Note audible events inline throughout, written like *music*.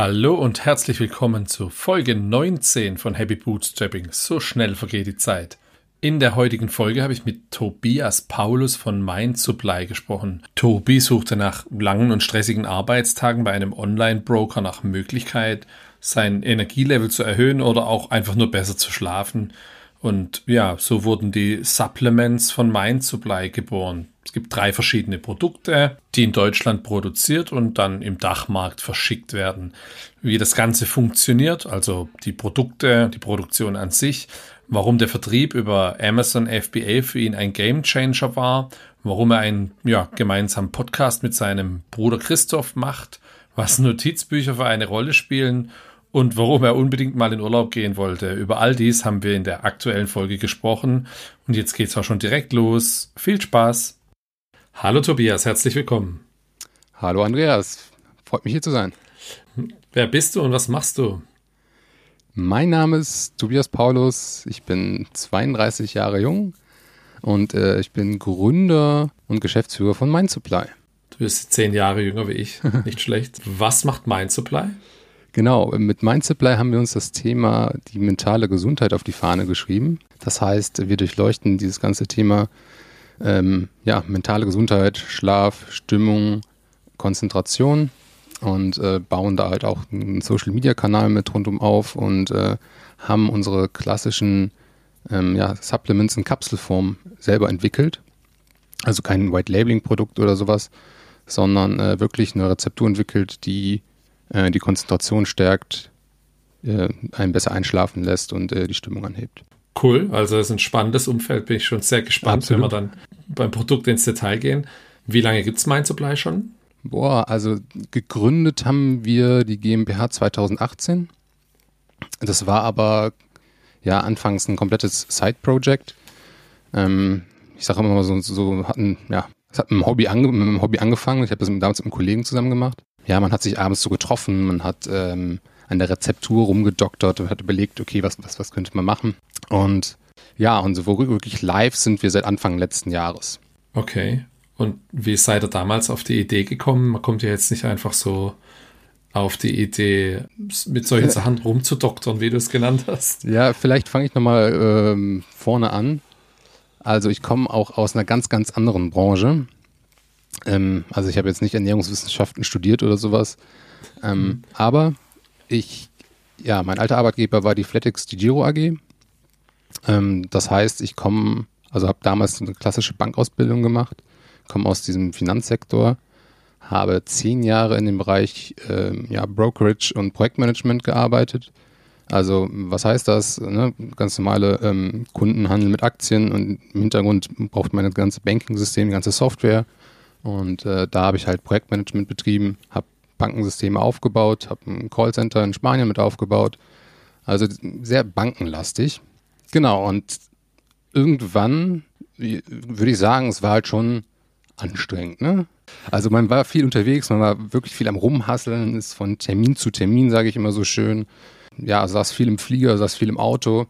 Hallo und herzlich willkommen zu Folge 19 von Happy Bootstrapping. So schnell vergeht die Zeit. In der heutigen Folge habe ich mit Tobias Paulus von Mind Supply gesprochen. Tobi suchte nach langen und stressigen Arbeitstagen bei einem Online-Broker nach Möglichkeit, sein Energielevel zu erhöhen oder auch einfach nur besser zu schlafen. Und ja, so wurden die Supplements von Mind Supply geboren. Es gibt drei verschiedene Produkte, die in Deutschland produziert und dann im Dachmarkt verschickt werden. Wie das Ganze funktioniert, also die Produkte, die Produktion an sich, warum der Vertrieb über Amazon FBA für ihn ein Gamechanger war, warum er einen ja, gemeinsamen Podcast mit seinem Bruder Christoph macht, was Notizbücher für eine Rolle spielen und warum er unbedingt mal in Urlaub gehen wollte. Über all dies haben wir in der aktuellen Folge gesprochen und jetzt geht's auch schon direkt los. Viel Spaß! Hallo Tobias, herzlich willkommen. Hallo Andreas, freut mich hier zu sein. Wer bist du und was machst du? Mein Name ist Tobias Paulus, ich bin 32 Jahre jung und äh, ich bin Gründer und Geschäftsführer von Mind Supply. Du bist zehn Jahre jünger wie ich, *laughs* nicht schlecht. Was macht Mind Supply? Genau, mit Mind Supply haben wir uns das Thema die mentale Gesundheit auf die Fahne geschrieben. Das heißt, wir durchleuchten dieses ganze Thema ähm, ja, mentale Gesundheit, Schlaf, Stimmung, Konzentration und äh, bauen da halt auch einen Social Media Kanal mit rundum auf und äh, haben unsere klassischen ähm, ja, Supplements in Kapselform selber entwickelt. Also kein White Labeling Produkt oder sowas, sondern äh, wirklich eine Rezeptur entwickelt, die äh, die Konzentration stärkt, äh, einen besser einschlafen lässt und äh, die Stimmung anhebt. Cool, also es ist ein spannendes Umfeld, bin ich schon sehr gespannt, Absolut. wenn wir dann beim Produkt ins Detail gehen. Wie lange gibt es Mind Supply schon? Boah, also gegründet haben wir die GmbH 2018. Das war aber ja anfangs ein komplettes Side-Project. Ähm, ich sage immer mal so, so hatten, ja, es hat mit einem Hobby, ange mit einem Hobby angefangen. Ich habe das damals mit einem Kollegen zusammen gemacht. Ja, man hat sich abends so getroffen, man hat ähm, an der Rezeptur rumgedoktert und hat überlegt, okay, was, was, was könnte man machen? Und ja, und so wirklich live sind wir seit Anfang letzten Jahres. Okay. Und wie seid ihr damals auf die Idee gekommen? Man kommt ja jetzt nicht einfach so auf die Idee, mit solchen Sachen rumzudoktern, wie du es genannt hast. Ja, vielleicht fange ich nochmal ähm, vorne an. Also ich komme auch aus einer ganz, ganz anderen Branche. Ähm, also ich habe jetzt nicht Ernährungswissenschaften studiert oder sowas. Ähm, mhm. Aber ich, ja, mein alter Arbeitgeber war die Flatix die Giro AG. Ähm, das heißt, ich komme, also habe damals eine klassische Bankausbildung gemacht, komme aus diesem Finanzsektor, habe zehn Jahre in dem Bereich äh, ja, Brokerage und Projektmanagement gearbeitet. Also was heißt das? Ne? Ganz normale ähm, Kundenhandel mit Aktien und im Hintergrund braucht man das ganze Banking-System, die ganze Software. Und äh, da habe ich halt Projektmanagement betrieben, habe Bankensysteme aufgebaut, habe ein Callcenter in Spanien mit aufgebaut. Also sehr bankenlastig. Genau, und irgendwann würde ich sagen, es war halt schon anstrengend. Ne? Also man war viel unterwegs, man war wirklich viel am Rumhasseln, ist von Termin zu Termin, sage ich immer so schön. Ja, saß viel im Flieger, saß viel im Auto.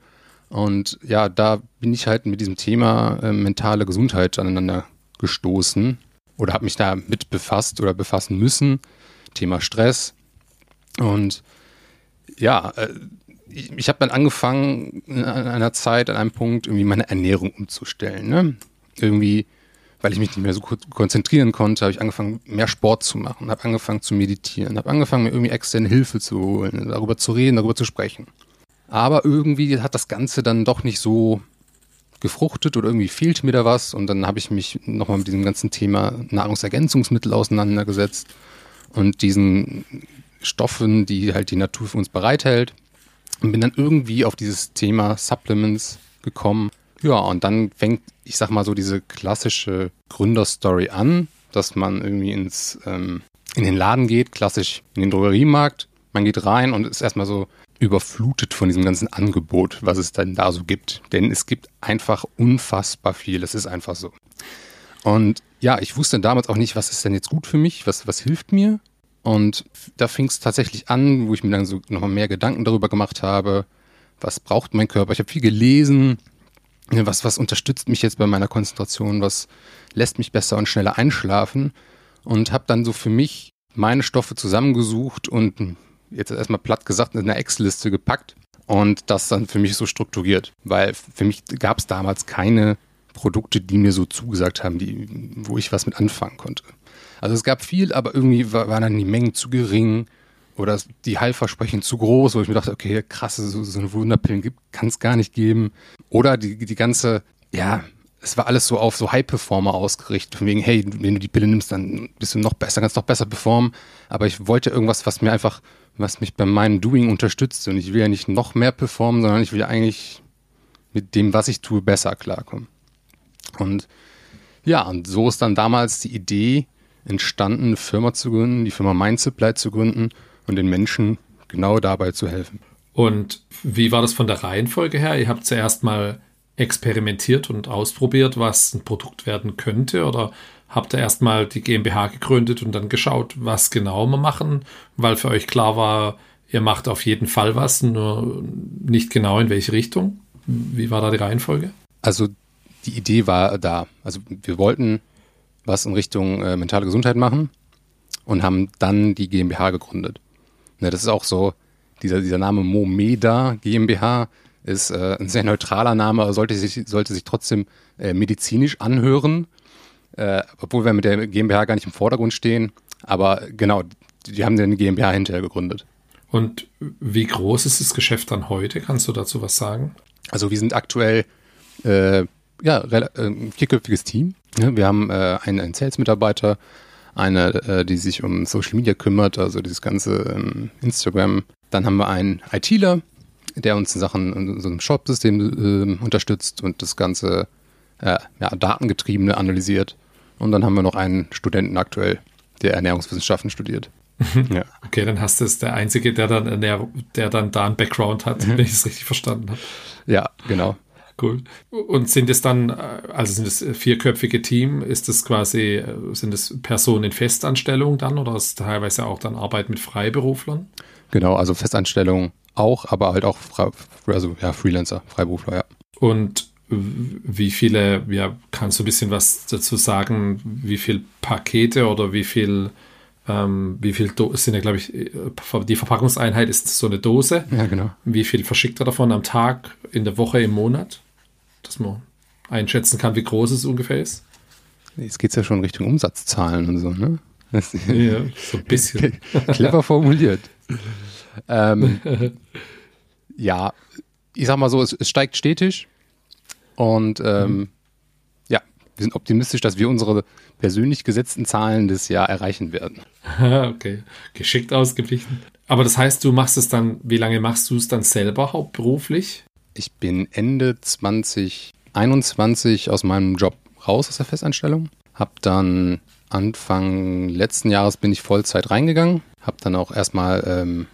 Und ja, da bin ich halt mit diesem Thema äh, mentale Gesundheit aneinander gestoßen oder habe mich da mit befasst oder befassen müssen. Thema Stress. Und ja, äh, ich, habe dann angefangen, an einer Zeit, an einem Punkt, irgendwie meine Ernährung umzustellen. Ne? Irgendwie, weil ich mich nicht mehr so konzentrieren konnte, habe ich angefangen, mehr Sport zu machen, habe angefangen zu meditieren, habe angefangen, mir irgendwie externe Hilfe zu holen, darüber zu reden, darüber zu sprechen. Aber irgendwie hat das Ganze dann doch nicht so gefruchtet oder irgendwie fehlt mir da was. Und dann habe ich mich nochmal mit diesem ganzen Thema Nahrungsergänzungsmittel auseinandergesetzt und diesen Stoffen, die halt die Natur für uns bereithält. Und bin dann irgendwie auf dieses Thema Supplements gekommen. Ja, und dann fängt, ich sag mal so, diese klassische Gründerstory an, dass man irgendwie ins, ähm, in den Laden geht, klassisch in den Drogeriemarkt. Man geht rein und ist erstmal so überflutet von diesem ganzen Angebot, was es dann da so gibt. Denn es gibt einfach unfassbar viel. Es ist einfach so. Und ja, ich wusste damals auch nicht, was ist denn jetzt gut für mich, was, was hilft mir. Und da fing es tatsächlich an, wo ich mir dann so nochmal mehr Gedanken darüber gemacht habe, was braucht mein Körper. Ich habe viel gelesen, was, was unterstützt mich jetzt bei meiner Konzentration, was lässt mich besser und schneller einschlafen. Und habe dann so für mich meine Stoffe zusammengesucht und jetzt erstmal platt gesagt, in eine Excel-Liste gepackt und das dann für mich so strukturiert. Weil für mich gab es damals keine Produkte, die mir so zugesagt haben, die, wo ich was mit anfangen konnte. Also es gab viel, aber irgendwie war, waren dann die Mengen zu gering oder die Heilversprechen zu groß, wo ich mir dachte, okay, krass, so, so eine Wunderpillen kann es gar nicht geben. Oder die, die ganze, ja, es war alles so auf so High-Performer ausgerichtet, von wegen, hey, wenn du die Pille nimmst, dann bist du noch besser, kannst noch besser performen. Aber ich wollte irgendwas, was mir einfach, was mich bei meinem Doing unterstützt. Und ich will ja nicht noch mehr performen, sondern ich will eigentlich mit dem, was ich tue, besser klarkommen. Und ja, und so ist dann damals die Idee entstanden, eine Firma zu gründen, die Firma Mindsupply zu gründen und den Menschen genau dabei zu helfen. Und wie war das von der Reihenfolge her? Ihr habt zuerst mal experimentiert und ausprobiert, was ein Produkt werden könnte? Oder habt ihr erstmal die GmbH gegründet und dann geschaut, was genau wir machen, weil für euch klar war, ihr macht auf jeden Fall was, nur nicht genau in welche Richtung? Wie war da die Reihenfolge? Also die Idee war da. Also wir wollten was in Richtung äh, mentale Gesundheit machen und haben dann die GmbH gegründet. Ne, das ist auch so, dieser, dieser Name Momeda GmbH ist äh, ein sehr neutraler Name, sollte sich, sollte sich trotzdem äh, medizinisch anhören, äh, obwohl wir mit der GmbH gar nicht im Vordergrund stehen. Aber genau, die, die haben dann eine GmbH hinterher gegründet. Und wie groß ist das Geschäft dann heute? Kannst du dazu was sagen? Also wir sind aktuell äh, ja, ein vierköpfiges Team. Wir haben äh, einen, einen Sales-Mitarbeiter, eine, äh, die sich um Social Media kümmert, also dieses ganze ähm, Instagram. Dann haben wir einen ITler, der uns in Sachen in so einem Shop-System äh, unterstützt und das ganze äh, ja, Datengetriebene analysiert. Und dann haben wir noch einen Studenten aktuell, der Ernährungswissenschaften studiert. ja. Okay, dann hast du es der Einzige, der dann, der, der dann da einen Background hat, wenn ich es richtig verstanden habe. Ja, genau. Cool. Und sind es dann, also sind es vierköpfige Team, ist es quasi, sind es Personen in Festanstellung dann oder ist teilweise auch dann Arbeit mit Freiberuflern? Genau, also Festanstellung auch, aber halt auch also, ja, Freelancer, Freiberufler, ja. Und wie viele, ja, kannst du ein bisschen was dazu sagen, wie viele Pakete oder wie viel, ähm, wie viel Do sind ja, glaube ich, die Verpackungseinheit ist so eine Dose. Ja, genau. Wie viel verschickt er davon am Tag, in der Woche, im Monat? Dass man einschätzen kann, wie groß es ungefähr ist. Jetzt geht es ja schon Richtung Umsatzzahlen und so, ne? ja, so ein bisschen. *laughs* Clever formuliert. ähm, *laughs* ja, ich sag mal so, es, es steigt stetig und ähm, mhm. ja, wir sind optimistisch, dass wir unsere persönlich gesetzten Zahlen des Jahr erreichen werden. *laughs* okay, geschickt ausgeglichen. Aber das heißt, du machst es dann, wie lange machst du es dann selber hauptberuflich? Ich bin Ende 2021 aus meinem Job raus aus der Festanstellung. Hab dann Anfang letzten Jahres bin ich Vollzeit reingegangen. Hab dann auch erstmal ähm,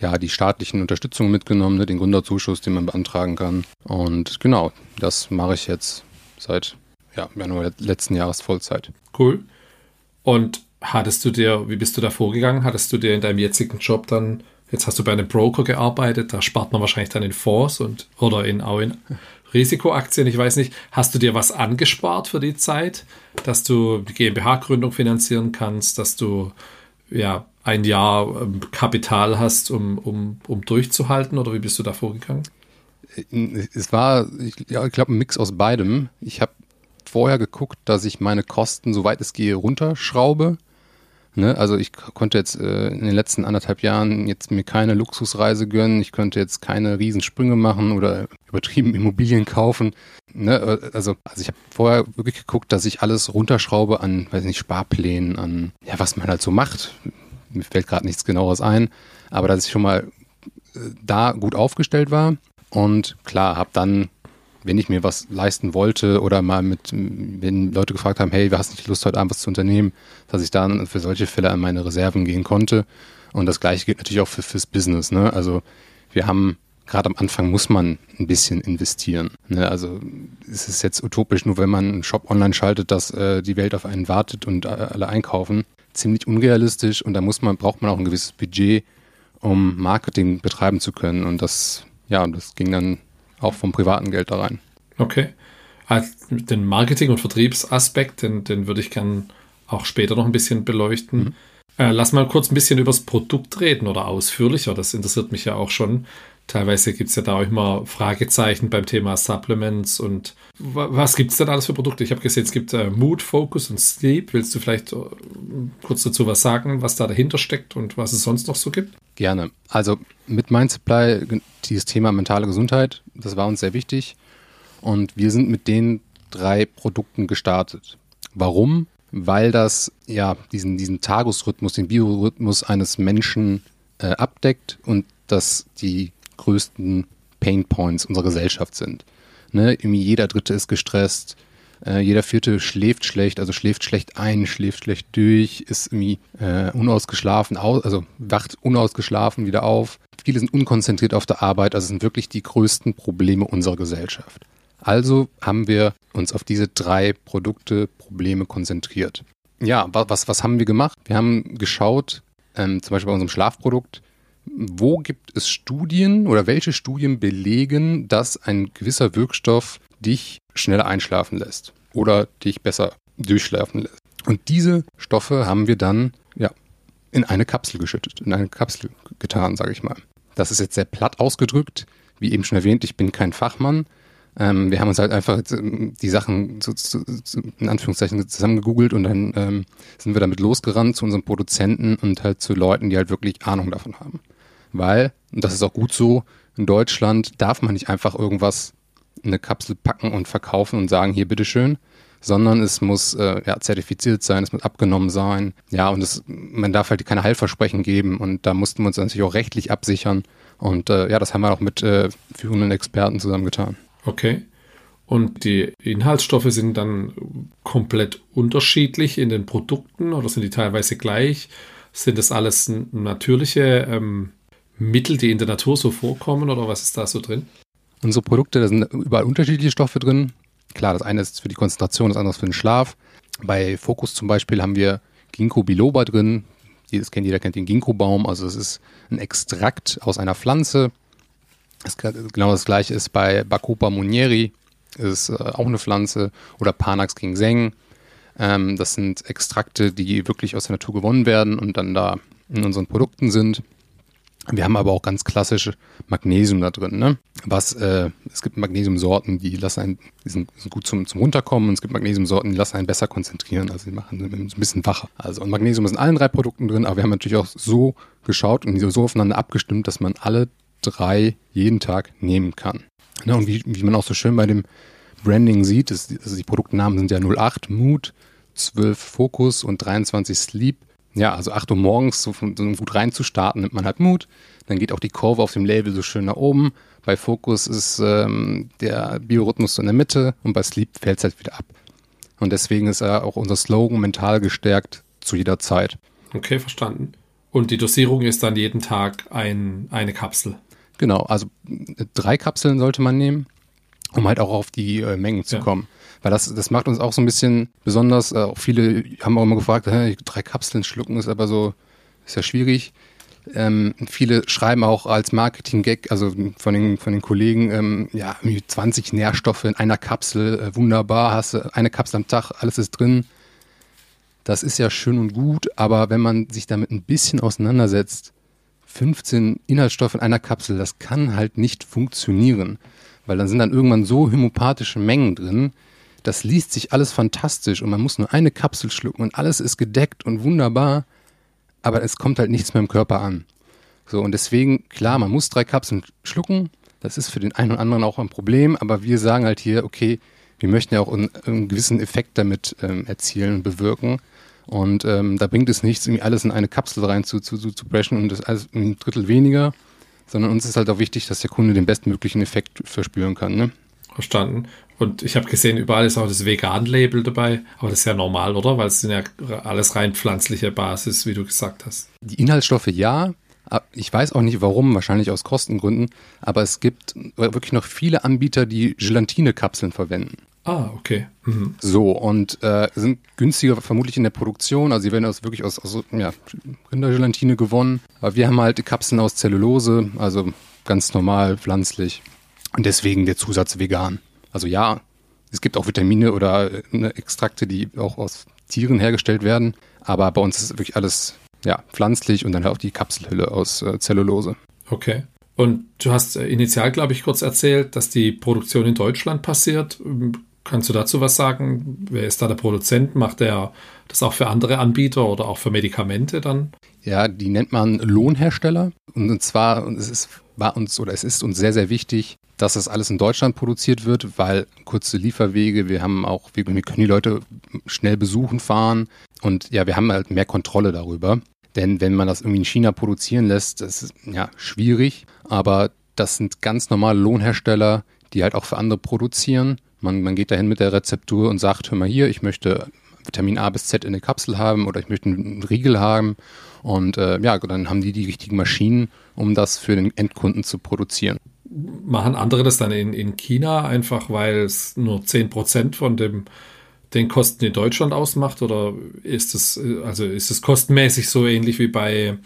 ja, die staatlichen Unterstützungen mitgenommen, ne, den Gründerzuschuss, den man beantragen kann. Und genau, das mache ich jetzt seit ja, Januar letzten Jahres Vollzeit. Cool. Und hattest du dir, wie bist du da vorgegangen? Hattest du dir in deinem jetzigen Job dann, jetzt hast du bei einem Broker gearbeitet, da spart man wahrscheinlich dann in Fonds und oder in auch in Risikoaktien, ich weiß nicht, hast du dir was angespart für die Zeit, dass du die GmbH-Gründung finanzieren kannst, dass du ja ein Jahr ähm, Kapital hast, um, um, um durchzuhalten? Oder wie bist du da vorgegangen? Es war, ich, ja, ich glaube, ein Mix aus beidem. Ich habe vorher geguckt, dass ich meine Kosten, soweit es gehe, runterschraube. Ne? Also ich konnte jetzt äh, in den letzten anderthalb Jahren jetzt mir keine Luxusreise gönnen. Ich könnte jetzt keine Riesensprünge machen oder übertrieben Immobilien kaufen. Ne? Äh, also, also ich habe vorher wirklich geguckt, dass ich alles runterschraube an, weiß nicht, Sparplänen, an ja, was man halt so macht mir fällt gerade nichts genaueres ein, aber dass ich schon mal äh, da gut aufgestellt war und klar, habe dann, wenn ich mir was leisten wollte oder mal mit, wenn Leute gefragt haben, hey, wir hast nicht Lust heute Abend was zu unternehmen, dass ich dann für solche Fälle an meine Reserven gehen konnte und das gleiche gilt natürlich auch für, fürs Business, ne? Also wir haben gerade am Anfang muss man ein bisschen investieren. Ne? Also es ist jetzt utopisch, nur wenn man einen Shop online schaltet, dass äh, die Welt auf einen wartet und äh, alle einkaufen ziemlich unrealistisch und da muss man, braucht man auch ein gewisses Budget, um Marketing betreiben zu können. Und das, ja, das ging dann auch vom privaten Geld da rein. Okay. Also den Marketing- und Vertriebsaspekt, den, den würde ich gern auch später noch ein bisschen beleuchten. Mhm. Äh, lass mal kurz ein bisschen über das Produkt reden oder ausführlicher. Das interessiert mich ja auch schon. Teilweise gibt es ja da auch immer Fragezeichen beim Thema Supplements und was gibt es denn alles für Produkte? Ich habe gesehen, es gibt äh, Mood, Focus und Sleep. Willst du vielleicht äh, kurz dazu was sagen, was da dahinter steckt und was es sonst noch so gibt? Gerne. Also mit Mind Supply, dieses Thema mentale Gesundheit, das war uns sehr wichtig. Und wir sind mit den drei Produkten gestartet. Warum? Weil das ja diesen, diesen Tagesrhythmus, den Biorhythmus eines Menschen äh, abdeckt und dass die größten Pain Points unserer Gesellschaft sind. Ne? Irgendwie jeder Dritte ist gestresst, äh, jeder Vierte schläft schlecht, also schläft schlecht ein, schläft schlecht durch, ist irgendwie äh, unausgeschlafen, aus, also wacht unausgeschlafen wieder auf. Viele sind unkonzentriert auf der Arbeit, also sind wirklich die größten Probleme unserer Gesellschaft. Also haben wir uns auf diese drei Produkte, Probleme konzentriert. Ja, was, was haben wir gemacht? Wir haben geschaut, ähm, zum Beispiel bei unserem Schlafprodukt, wo gibt es Studien oder welche Studien belegen, dass ein gewisser Wirkstoff dich schneller einschlafen lässt oder dich besser durchschlafen lässt? Und diese Stoffe haben wir dann ja in eine Kapsel geschüttet, in eine Kapsel getan, sage ich mal. Das ist jetzt sehr platt ausgedrückt. Wie eben schon erwähnt, ich bin kein Fachmann. Ähm, wir haben uns halt einfach ähm, die Sachen zu, zu, zu, in Anführungszeichen zusammengegoogelt und dann ähm, sind wir damit losgerannt zu unseren Produzenten und halt zu Leuten, die halt wirklich Ahnung davon haben weil, und das ist auch gut so, in Deutschland darf man nicht einfach irgendwas in eine Kapsel packen und verkaufen und sagen, hier bitteschön, sondern es muss äh, ja, zertifiziert sein, es muss abgenommen sein. Ja, und es, man darf halt keine Heilversprechen geben und da mussten wir uns natürlich auch rechtlich absichern. Und äh, ja, das haben wir auch mit äh, führenden Experten zusammengetan. Okay. Und die Inhaltsstoffe sind dann komplett unterschiedlich in den Produkten oder sind die teilweise gleich? Sind das alles natürliche ähm, Mittel, die in der Natur so vorkommen oder was ist da so drin? Unsere Produkte, da sind überall unterschiedliche Stoffe drin. Klar, das eine ist für die Konzentration, das andere ist für den Schlaf. Bei Focus zum Beispiel haben wir Ginkgo biloba drin. Das kennt jeder kennt den Ginkgo-Baum. Also es ist ein Extrakt aus einer Pflanze. Das, genau das gleiche ist bei Bacopa munieri. Das ist äh, auch eine Pflanze. Oder Panax ginseng. Ähm, das sind Extrakte, die wirklich aus der Natur gewonnen werden und dann da in unseren Produkten sind. Wir haben aber auch ganz klassisch Magnesium da drin. Ne? Was, äh, es gibt Magnesiumsorten, die lassen einen, die sind, sind gut zum, zum Runterkommen und es gibt Magnesiumsorten, die lassen einen besser konzentrieren. Also die machen ein bisschen wacher. Also und Magnesium ist in allen drei Produkten drin, aber wir haben natürlich auch so geschaut und so aufeinander abgestimmt, dass man alle drei jeden Tag nehmen kann. Ne? Und wie, wie man auch so schön bei dem Branding sieht, ist, also die Produktnamen sind ja 08 Mood, 12 Focus und 23 Sleep ja, also 8 Uhr morgens so, von, so gut reinzustarten, nimmt man halt Mut. Dann geht auch die Kurve auf dem Label so schön nach oben. Bei Focus ist ähm, der Biorhythmus so in der Mitte und bei Sleep fällt es halt wieder ab. Und deswegen ist ja auch unser Slogan mental gestärkt zu jeder Zeit. Okay, verstanden. Und die Dosierung ist dann jeden Tag ein, eine Kapsel. Genau, also drei Kapseln sollte man nehmen, um halt auch auf die äh, Mengen zu ja. kommen. Weil das, das macht uns auch so ein bisschen besonders. Äh, auch viele haben auch immer gefragt, hä, drei Kapseln schlucken ist aber so, ist ja schwierig. Ähm, viele schreiben auch als Marketing-Gag, also von den, von den Kollegen, ähm, ja, 20 Nährstoffe in einer Kapsel, äh, wunderbar, hast du eine Kapsel am Tag, alles ist drin. Das ist ja schön und gut, aber wenn man sich damit ein bisschen auseinandersetzt, 15 Inhaltsstoffe in einer Kapsel, das kann halt nicht funktionieren. Weil dann sind dann irgendwann so homöopathische Mengen drin, das liest sich alles fantastisch und man muss nur eine Kapsel schlucken und alles ist gedeckt und wunderbar, aber es kommt halt nichts mehr im Körper an. So, und deswegen, klar, man muss drei Kapseln schlucken, das ist für den einen oder anderen auch ein Problem, aber wir sagen halt hier, okay, wir möchten ja auch einen, einen gewissen Effekt damit ähm, erzielen und bewirken. Und ähm, da bringt es nichts, irgendwie alles in eine Kapsel rein zu, zu, zu, zu brechen und das alles ein Drittel weniger, sondern uns ist halt auch wichtig, dass der Kunde den bestmöglichen Effekt verspüren kann. Ne? Verstanden. Und ich habe gesehen, überall ist auch das Vegan-Label dabei. Aber das ist ja normal, oder? Weil es sind ja alles rein pflanzliche Basis, wie du gesagt hast. Die Inhaltsstoffe ja. Ich weiß auch nicht warum, wahrscheinlich aus Kostengründen. Aber es gibt wirklich noch viele Anbieter, die Gelatine-Kapseln verwenden. Ah, okay. Mhm. So, und äh, sind günstiger vermutlich in der Produktion. Also sie werden aus wirklich aus, aus ja, Rindergelatine gewonnen. Aber wir haben halt Kapseln aus Zellulose, also ganz normal, pflanzlich. Und deswegen der Zusatz vegan. Also ja, es gibt auch Vitamine oder ne, Extrakte, die auch aus Tieren hergestellt werden. Aber bei uns ist wirklich alles ja, pflanzlich und dann halt auch die Kapselhülle aus äh, Zellulose. Okay. Und du hast äh, initial, glaube ich, kurz erzählt, dass die Produktion in Deutschland passiert. Ähm, kannst du dazu was sagen? Wer ist da der Produzent? Macht er das auch für andere Anbieter oder auch für Medikamente dann? Ja, die nennt man Lohnhersteller. Und zwar, und es ist, war uns oder es ist uns sehr, sehr wichtig, dass das alles in Deutschland produziert wird, weil kurze Lieferwege, wir haben auch, wir können die Leute schnell besuchen, fahren und ja, wir haben halt mehr Kontrolle darüber. Denn wenn man das irgendwie in China produzieren lässt, das ist ja schwierig, aber das sind ganz normale Lohnhersteller, die halt auch für andere produzieren. Man, man geht dahin mit der Rezeptur und sagt, hör mal hier, ich möchte Vitamin A bis Z in der Kapsel haben oder ich möchte einen Riegel haben. Und äh, ja, dann haben die die richtigen Maschinen, um das für den Endkunden zu produzieren. Machen andere das dann in, in China einfach, weil es nur 10% von dem den Kosten in Deutschland ausmacht oder ist es also ist es kostenmäßig so ähnlich wie bei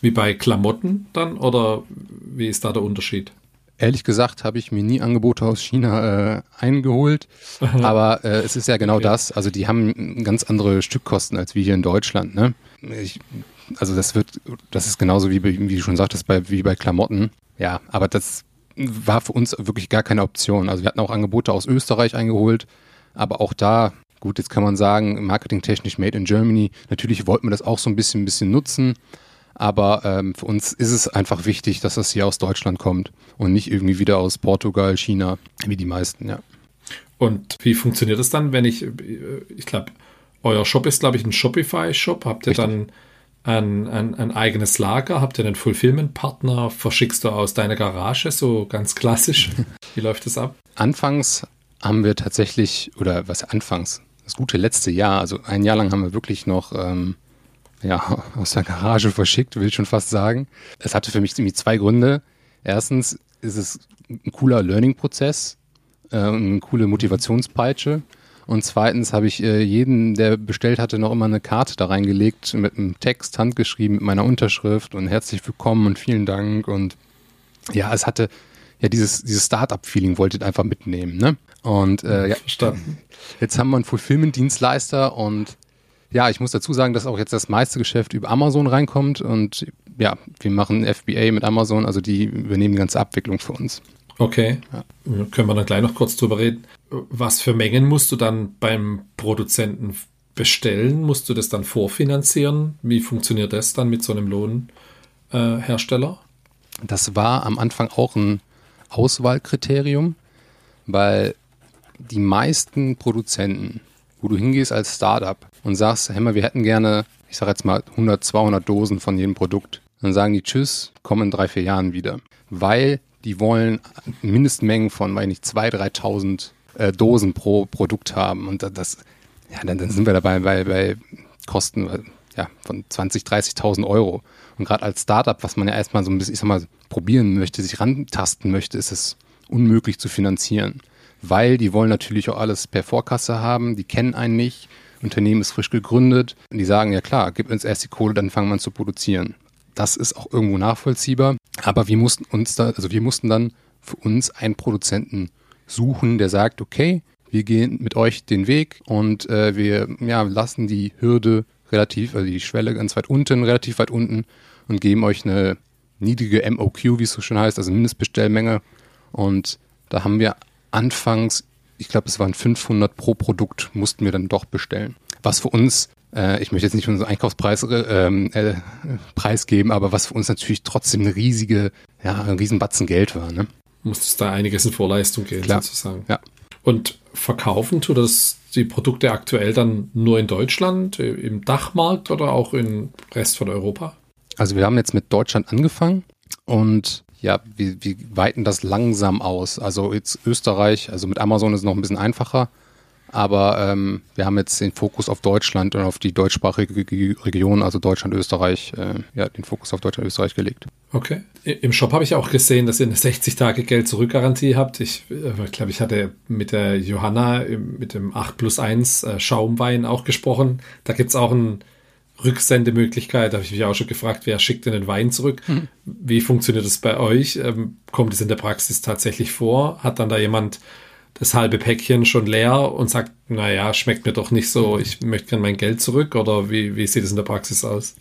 wie bei Klamotten dann oder wie ist da der Unterschied? Ehrlich gesagt habe ich mir nie Angebote aus China äh, eingeholt, *laughs* aber äh, es ist ja genau okay. das. Also die haben ganz andere Stückkosten als wir hier in Deutschland. Ne? Ich, also das wird, das ist genauso wie, wie du schon sagtest, bei, wie bei Klamotten. Ja, aber das war für uns wirklich gar keine Option. Also wir hatten auch Angebote aus Österreich eingeholt, aber auch da Gut, jetzt kann man sagen, marketingtechnisch made in Germany. Natürlich wollten wir das auch so ein bisschen, ein bisschen nutzen. Aber ähm, für uns ist es einfach wichtig, dass das hier aus Deutschland kommt und nicht irgendwie wieder aus Portugal, China, wie die meisten, ja. Und wie funktioniert das dann, wenn ich, äh, ich glaube, euer Shop ist, glaube ich, ein Shopify-Shop. Habt ihr Richtig. dann ein, ein, ein, eigenes Lager? Habt ihr einen Fulfillment-Partner? Verschickst du aus deiner Garage, so ganz klassisch? *laughs* Wie läuft das ab? Anfangs haben wir tatsächlich, oder was anfangs, das gute letzte Jahr, also ein Jahr lang haben wir wirklich noch ähm, ja, *laughs* aus der Garage verschickt, will ich schon fast sagen. Es hatte für mich irgendwie zwei Gründe. Erstens ist es ein cooler Learning-Prozess, äh, eine coole Motivationspeitsche. Und zweitens habe ich äh, jeden, der bestellt hatte, noch immer eine Karte da reingelegt mit einem Text, handgeschrieben, mit meiner Unterschrift und herzlich willkommen und vielen Dank. Und ja, es hatte ja dieses, dieses Start-up-Feeling wollte ich einfach mitnehmen. Ne? Und äh, ja, Verstanden. jetzt haben wir einen Fulfillment-Dienstleister und ja, ich muss dazu sagen, dass auch jetzt das meiste Geschäft über Amazon reinkommt und ja, wir machen FBA mit Amazon, also die übernehmen die ganze Abwicklung für uns. Okay, ja. können wir dann gleich noch kurz drüber reden. Was für Mengen musst du dann beim Produzenten bestellen? Musst du das dann vorfinanzieren? Wie funktioniert das dann mit so einem Lohnhersteller? Äh, das war am Anfang auch ein Auswahlkriterium, weil die meisten Produzenten, wo du hingehst als Startup und sagst, hey mal, wir hätten gerne, ich sage jetzt mal 100, 200 Dosen von jedem Produkt, dann sagen die Tschüss, kommen in drei, vier Jahren wieder, weil die wollen Mindestmengen von, weiß nicht, 2.000, 3.000 äh, Dosen pro Produkt haben und das, ja, dann, dann sind wir dabei bei, bei Kosten ja, von 20.000, 30.000 Euro. Und gerade als Startup, was man ja erstmal so ein bisschen, ich sag mal, probieren möchte, sich rantasten möchte, ist es unmöglich zu finanzieren weil die wollen natürlich auch alles per Vorkasse haben, die kennen einen nicht, Unternehmen ist frisch gegründet und die sagen, ja klar, gib uns erst die Kohle, dann fangen wir an zu produzieren. Das ist auch irgendwo nachvollziehbar, aber wir mussten uns da, also wir mussten dann für uns einen Produzenten suchen, der sagt, okay, wir gehen mit euch den Weg und äh, wir ja, lassen die Hürde relativ, also die Schwelle ganz weit unten, relativ weit unten und geben euch eine niedrige MOQ, wie es so schön heißt, also Mindestbestellmenge. Und da haben wir anfangs, ich glaube, es waren 500 pro Produkt, mussten wir dann doch bestellen. Was für uns, äh, ich möchte jetzt nicht unseren Einkaufspreis äh, äh, preisgeben, aber was für uns natürlich trotzdem eine riesige, ja, ein Riesenbatzen Geld war. Ne? Musstest da einiges in Vorleistung gehen, Klar. sozusagen. Ja. Und verkaufen tut das die Produkte aktuell dann nur in Deutschland, im Dachmarkt oder auch im Rest von Europa? Also wir haben jetzt mit Deutschland angefangen und ja, wir, wir weiten das langsam aus. Also jetzt Österreich, also mit Amazon ist es noch ein bisschen einfacher, aber ähm, wir haben jetzt den Fokus auf Deutschland und auf die deutschsprachige Region, also Deutschland, Österreich, äh, ja, den Fokus auf Deutschland, Österreich gelegt. Okay. Im Shop habe ich auch gesehen, dass ihr eine 60-Tage-Geld-Zurück-Garantie habt. Ich äh, glaube, ich hatte mit der Johanna mit dem 8 plus 1 äh, Schaumwein auch gesprochen. Da gibt es auch ein Rücksendemöglichkeit. Da habe ich mich auch schon gefragt, wer schickt denn den Wein zurück? Mhm. Wie funktioniert das bei euch? Ähm, kommt es in der Praxis tatsächlich vor? Hat dann da jemand das halbe Päckchen schon leer und sagt, naja, schmeckt mir doch nicht so, ich möchte gerne mein Geld zurück? Oder wie, wie sieht es in der Praxis aus?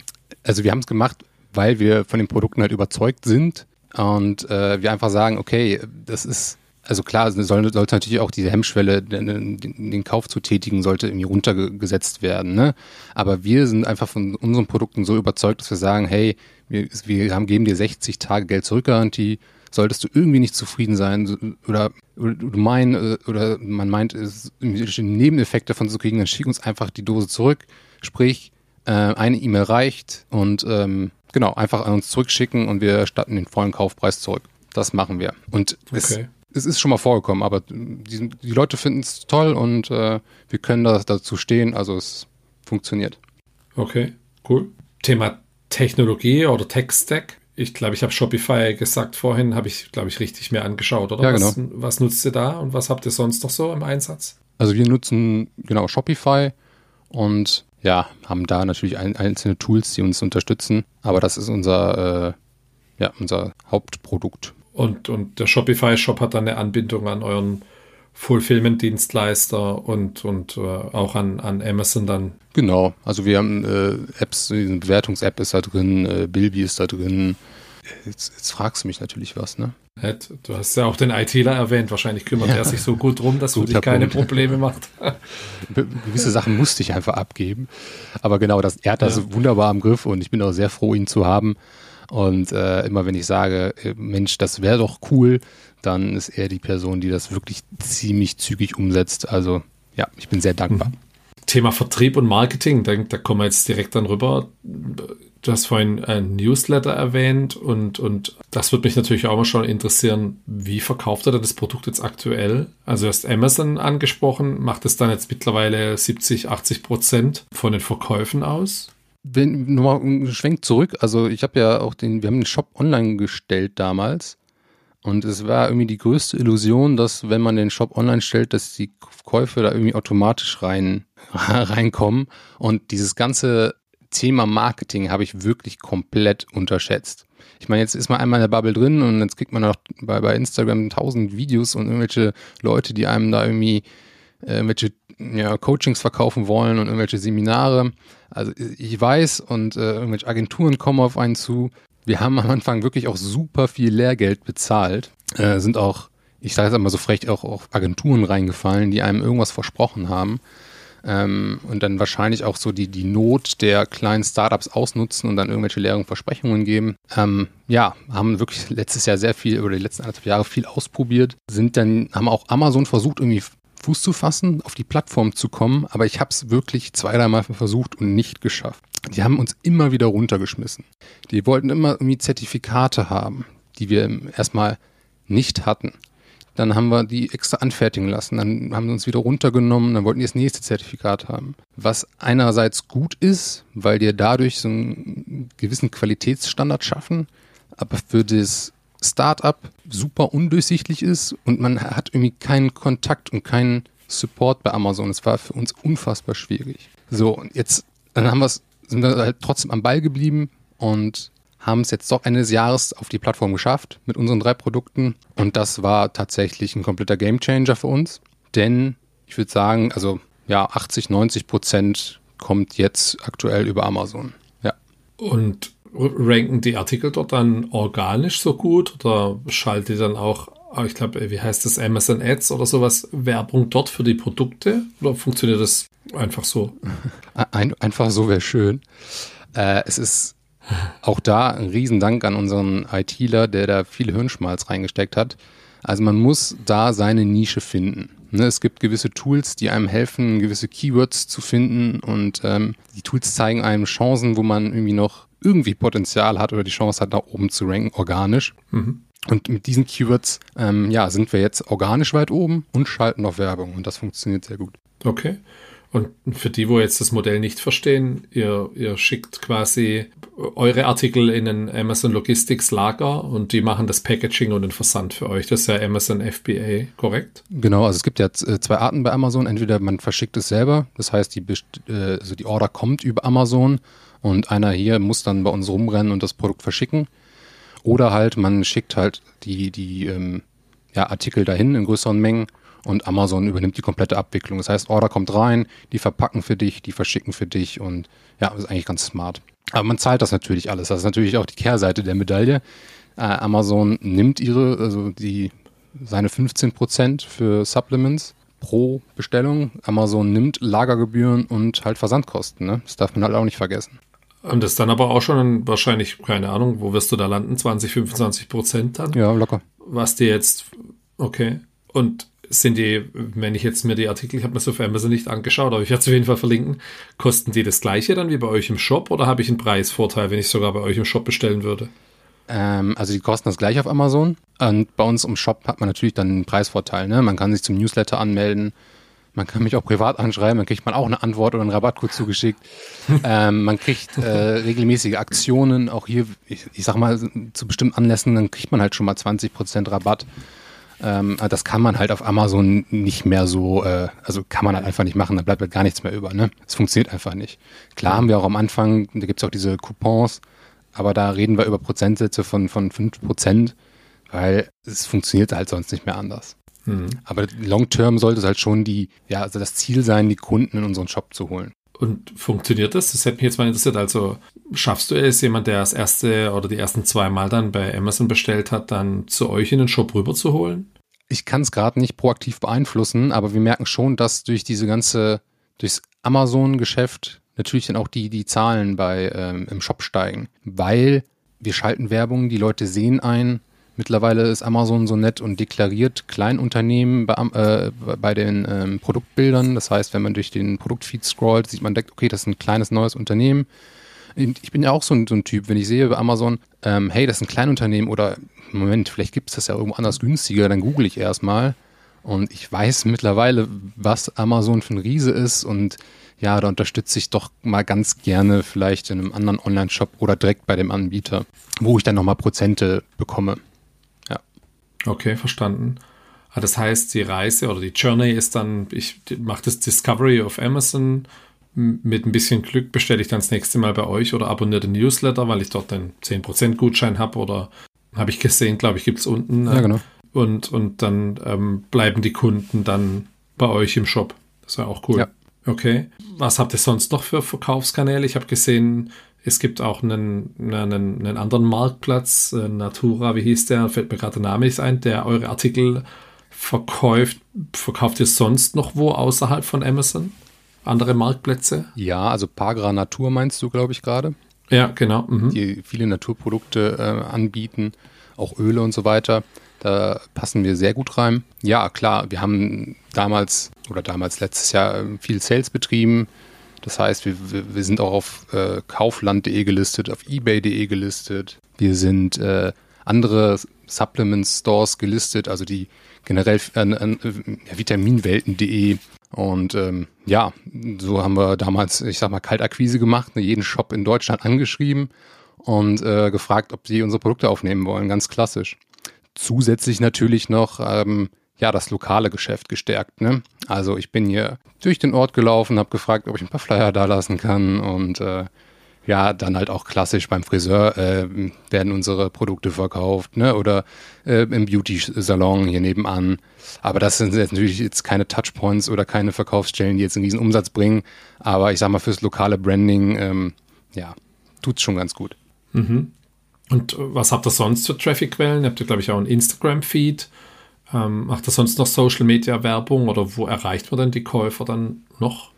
also wir haben es gemacht, weil wir von den Produkten halt überzeugt sind und äh, wir einfach sagen, okay, das ist also klar, soll, sollte natürlich auch diese Hemmschwelle, den, den, Kauf zu tätigen, sollte irgendwie runtergesetzt werden. Ne? Aber wir sind einfach von unseren Produkten so überzeugt, dass wir sagen, hey, wir, wir haben, geben dir 60 Tage Geld zurückgarantie. Solltest du irgendwie nicht zufrieden sein oder, oder du mein, äh, oder man meint, es Nebeneffekt davon zu kriegen, dann schick uns einfach die Dose zurück. Sprich, äh, eine E-Mail reicht und ähm, genau, einfach an uns zurückschicken und wir statten den vollen Kaufpreis zurück. Das machen wir. Und okay. es, es ist schon mal vorgekommen, aber die, die Leute finden es toll und äh, wir können da, dazu stehen, also es funktioniert. Okay, cool. Thema Technologie oder Tech-Stack. Ich glaube, ich habe Shopify gesagt vorhin, habe ich, glaube ich, richtig mir angeschaut, oder? Ja, genau. Was, was nutzt ihr da und was habt ihr sonst noch so im Einsatz? Also wir nutzen genau Shopify und ja, haben da natürlich ein, einzelne Tools, die uns unterstützen, aber das ist unser, äh, ja, unser Hauptprodukt. Und, und der Shopify-Shop hat dann eine Anbindung an euren Fulfillment-Dienstleister und, und äh, auch an, an Amazon dann. Genau, also wir haben äh, Apps, eine Bewertungs-App ist da drin, äh, Bilby ist da drin. Jetzt, jetzt, fragst du mich natürlich was, ne? Du hast ja auch den ITler erwähnt. Wahrscheinlich kümmert ja. er sich so gut drum, dass du dich keine Punkt. Probleme machst. *laughs* Gewisse Sachen musste ich einfach abgeben. Aber genau, das, er hat das ja. wunderbar im Griff und ich bin auch sehr froh, ihn zu haben. Und äh, immer wenn ich sage, äh, Mensch, das wäre doch cool, dann ist er die Person, die das wirklich ziemlich zügig umsetzt. Also ja, ich bin sehr dankbar. Mhm. Thema Vertrieb und Marketing, da, da kommen wir jetzt direkt dann rüber. Du hast vorhin ein Newsletter erwähnt und, und das würde mich natürlich auch mal schon interessieren, wie verkauft er denn das Produkt jetzt aktuell? Also du hast Amazon angesprochen, macht es dann jetzt mittlerweile 70, 80 Prozent von den Verkäufen aus? wenn nochmal ein Schwenk zurück, also ich habe ja auch den, wir haben den Shop online gestellt damals und es war irgendwie die größte Illusion, dass wenn man den Shop online stellt, dass die Käufe da irgendwie automatisch rein *laughs* reinkommen und dieses ganze Thema Marketing habe ich wirklich komplett unterschätzt. Ich meine, jetzt ist man einmal in der Bubble drin und jetzt kriegt man noch bei, bei Instagram tausend Videos und irgendwelche Leute, die einem da irgendwie äh, irgendwelche ja, Coachings verkaufen wollen und irgendwelche Seminare. Also ich weiß und äh, irgendwelche Agenturen kommen auf einen zu. Wir haben am Anfang wirklich auch super viel Lehrgeld bezahlt, äh, sind auch, ich sage es einmal so frech, auch auf Agenturen reingefallen, die einem irgendwas versprochen haben. Ähm, und dann wahrscheinlich auch so die, die Not der kleinen Startups ausnutzen und dann irgendwelche leeren Versprechungen geben. Ähm, ja, haben wirklich letztes Jahr sehr viel, oder die letzten anderthalb Jahre viel ausprobiert, sind dann, haben auch Amazon versucht, irgendwie Fuß zu fassen, auf die Plattform zu kommen, aber ich habe es wirklich zwei, dreimal versucht und nicht geschafft. Die haben uns immer wieder runtergeschmissen. Die wollten immer irgendwie Zertifikate haben, die wir erstmal nicht hatten. Dann haben wir die extra anfertigen lassen, dann haben sie uns wieder runtergenommen, dann wollten die das nächste Zertifikat haben. Was einerseits gut ist, weil die dadurch so einen gewissen Qualitätsstandard schaffen, aber für das Startup super undurchsichtig ist und man hat irgendwie keinen Kontakt und keinen Support bei Amazon. Es war für uns unfassbar schwierig. So, und jetzt dann haben wir's, sind wir halt trotzdem am Ball geblieben und haben es jetzt doch Ende des Jahres auf die Plattform geschafft mit unseren drei Produkten. Und das war tatsächlich ein kompletter Gamechanger für uns. Denn ich würde sagen, also ja, 80, 90 Prozent kommt jetzt aktuell über Amazon. Ja. Und ranken die Artikel dort dann organisch so gut oder schaltet dann auch, ich glaube, wie heißt das, Amazon Ads oder sowas, Werbung dort für die Produkte? Oder funktioniert das einfach so? *laughs* Ein, einfach so wäre schön. Äh, es ist auch da ein Riesendank an unseren ITler, der da viel Hirnschmalz reingesteckt hat. Also man muss da seine Nische finden. Ne, es gibt gewisse Tools, die einem helfen, gewisse Keywords zu finden und ähm, die Tools zeigen einem Chancen, wo man irgendwie noch irgendwie Potenzial hat oder die Chance hat, nach oben zu ranken, organisch. Mhm. Und mit diesen Keywords, ähm, ja, sind wir jetzt organisch weit oben und schalten noch Werbung und das funktioniert sehr gut. Okay. Und für die, wo jetzt das Modell nicht verstehen, ihr, ihr schickt quasi eure Artikel in ein Amazon Logistics Lager und die machen das Packaging und den Versand für euch. Das ist ja Amazon FBA, korrekt? Genau, also es gibt ja äh, zwei Arten bei Amazon. Entweder man verschickt es selber, das heißt, die, äh, also die Order kommt über Amazon und einer hier muss dann bei uns rumrennen und das Produkt verschicken. Oder halt, man schickt halt die, die ähm, ja, Artikel dahin in größeren Mengen und Amazon übernimmt die komplette Abwicklung. Das heißt, Order kommt rein, die verpacken für dich, die verschicken für dich und ja, ist eigentlich ganz smart. Aber man zahlt das natürlich alles. Das ist natürlich auch die Kehrseite der Medaille. Äh, Amazon nimmt ihre, also die, seine 15 Prozent für Supplements pro Bestellung. Amazon nimmt Lagergebühren und halt Versandkosten. Ne? Das darf man halt auch nicht vergessen. Und das dann aber auch schon wahrscheinlich, keine Ahnung, wo wirst du da landen? 20, 25 Prozent dann? Ja, locker. Was dir jetzt, okay. Und sind die, wenn ich jetzt mir die Artikel, ich habe mir so für Amazon nicht angeschaut, aber ich werde es auf jeden Fall verlinken, kosten die das gleiche dann wie bei euch im Shop oder habe ich einen Preisvorteil, wenn ich sogar bei euch im Shop bestellen würde? Ähm, also die kosten das gleiche auf Amazon und bei uns im Shop hat man natürlich dann einen Preisvorteil. Ne? Man kann sich zum Newsletter anmelden, man kann mich auch privat anschreiben, dann kriegt man auch eine Antwort oder einen Rabattcode zugeschickt. *laughs* ähm, man kriegt äh, regelmäßige Aktionen, auch hier, ich, ich sag mal, zu bestimmten Anlässen, dann kriegt man halt schon mal 20% Rabatt. Ähm, das kann man halt auf Amazon nicht mehr so, äh, also kann man halt einfach nicht machen, da bleibt halt gar nichts mehr über. Ne? Es funktioniert einfach nicht. Klar haben wir auch am Anfang, da gibt's auch diese Coupons, aber da reden wir über Prozentsätze von, von 5%, weil es funktioniert halt sonst nicht mehr anders. Mhm. Aber long term sollte es halt schon die, ja, also das Ziel sein, die Kunden in unseren Shop zu holen. Und funktioniert das? Das hätte mich jetzt mal interessiert. Also schaffst du es, jemand, der das erste oder die ersten zwei Mal dann bei Amazon bestellt hat, dann zu euch in den Shop rüber zu holen? Ich kann es gerade nicht proaktiv beeinflussen, aber wir merken schon, dass durch diese ganze, durchs Amazon-Geschäft natürlich dann auch die, die Zahlen bei ähm, im Shop steigen. Weil wir schalten Werbung, die Leute sehen ein, Mittlerweile ist Amazon so nett und deklariert Kleinunternehmen bei, äh, bei den ähm, Produktbildern. Das heißt, wenn man durch den Produktfeed scrollt, sieht man, okay, das ist ein kleines neues Unternehmen. Ich bin ja auch so ein, so ein Typ, wenn ich sehe bei Amazon, ähm, hey, das ist ein Kleinunternehmen oder Moment, vielleicht gibt es das ja irgendwo anders günstiger, dann google ich erstmal. Und ich weiß mittlerweile, was Amazon für ein Riese ist und ja, da unterstütze ich doch mal ganz gerne vielleicht in einem anderen Online-Shop oder direkt bei dem Anbieter, wo ich dann nochmal Prozente bekomme. Okay, verstanden. Ah, das heißt, die Reise oder die Journey ist dann, ich mache das Discovery auf Amazon. Mit ein bisschen Glück bestelle ich dann das nächste Mal bei euch oder abonniere den Newsletter, weil ich dort einen 10% Gutschein habe oder habe ich gesehen, glaube ich, gibt es unten. Ja, genau. Und, und dann ähm, bleiben die Kunden dann bei euch im Shop. Das wäre auch cool. Ja. Okay. Was habt ihr sonst noch für Verkaufskanäle? Ich habe gesehen, es gibt auch einen, einen, einen anderen Marktplatz, äh, Natura, wie hieß der? Fällt mir gerade der Name nicht ein, der eure Artikel verkauft. Verkauft ihr sonst noch wo außerhalb von Amazon? Andere Marktplätze? Ja, also Pagra Natur meinst du, glaube ich, gerade. Ja, genau. Mhm. Die viele Naturprodukte äh, anbieten, auch Öle und so weiter. Da passen wir sehr gut rein. Ja, klar, wir haben damals oder damals letztes Jahr äh, viel Sales betrieben das heißt, wir, wir sind auch auf äh, kaufland.de gelistet, auf ebay.de gelistet. Wir sind äh, andere Supplement Stores gelistet, also die generell äh, äh, vitaminwelten.de. Und ähm, ja, so haben wir damals, ich sag mal, Kaltakquise gemacht, ne, jeden Shop in Deutschland angeschrieben und äh, gefragt, ob sie unsere Produkte aufnehmen wollen, ganz klassisch. Zusätzlich natürlich noch ähm, ja, das lokale Geschäft gestärkt. Ne? Also ich bin hier durch den Ort gelaufen, habe gefragt, ob ich ein paar Flyer da lassen kann und äh, ja, dann halt auch klassisch beim Friseur äh, werden unsere Produkte verkauft, ne? Oder äh, im Beauty-Salon hier nebenan. Aber das sind jetzt natürlich jetzt keine Touchpoints oder keine Verkaufsstellen, die jetzt einen riesen Umsatz bringen. Aber ich sag mal, fürs lokale Branding, ähm, ja, tut's schon ganz gut. Mhm. Und was habt ihr sonst für Traffic-Quellen? Ihr habt ja, glaube ich, auch einen Instagram-Feed. Ähm, macht das sonst noch Social Media Werbung oder wo erreicht man denn die Käufer dann noch?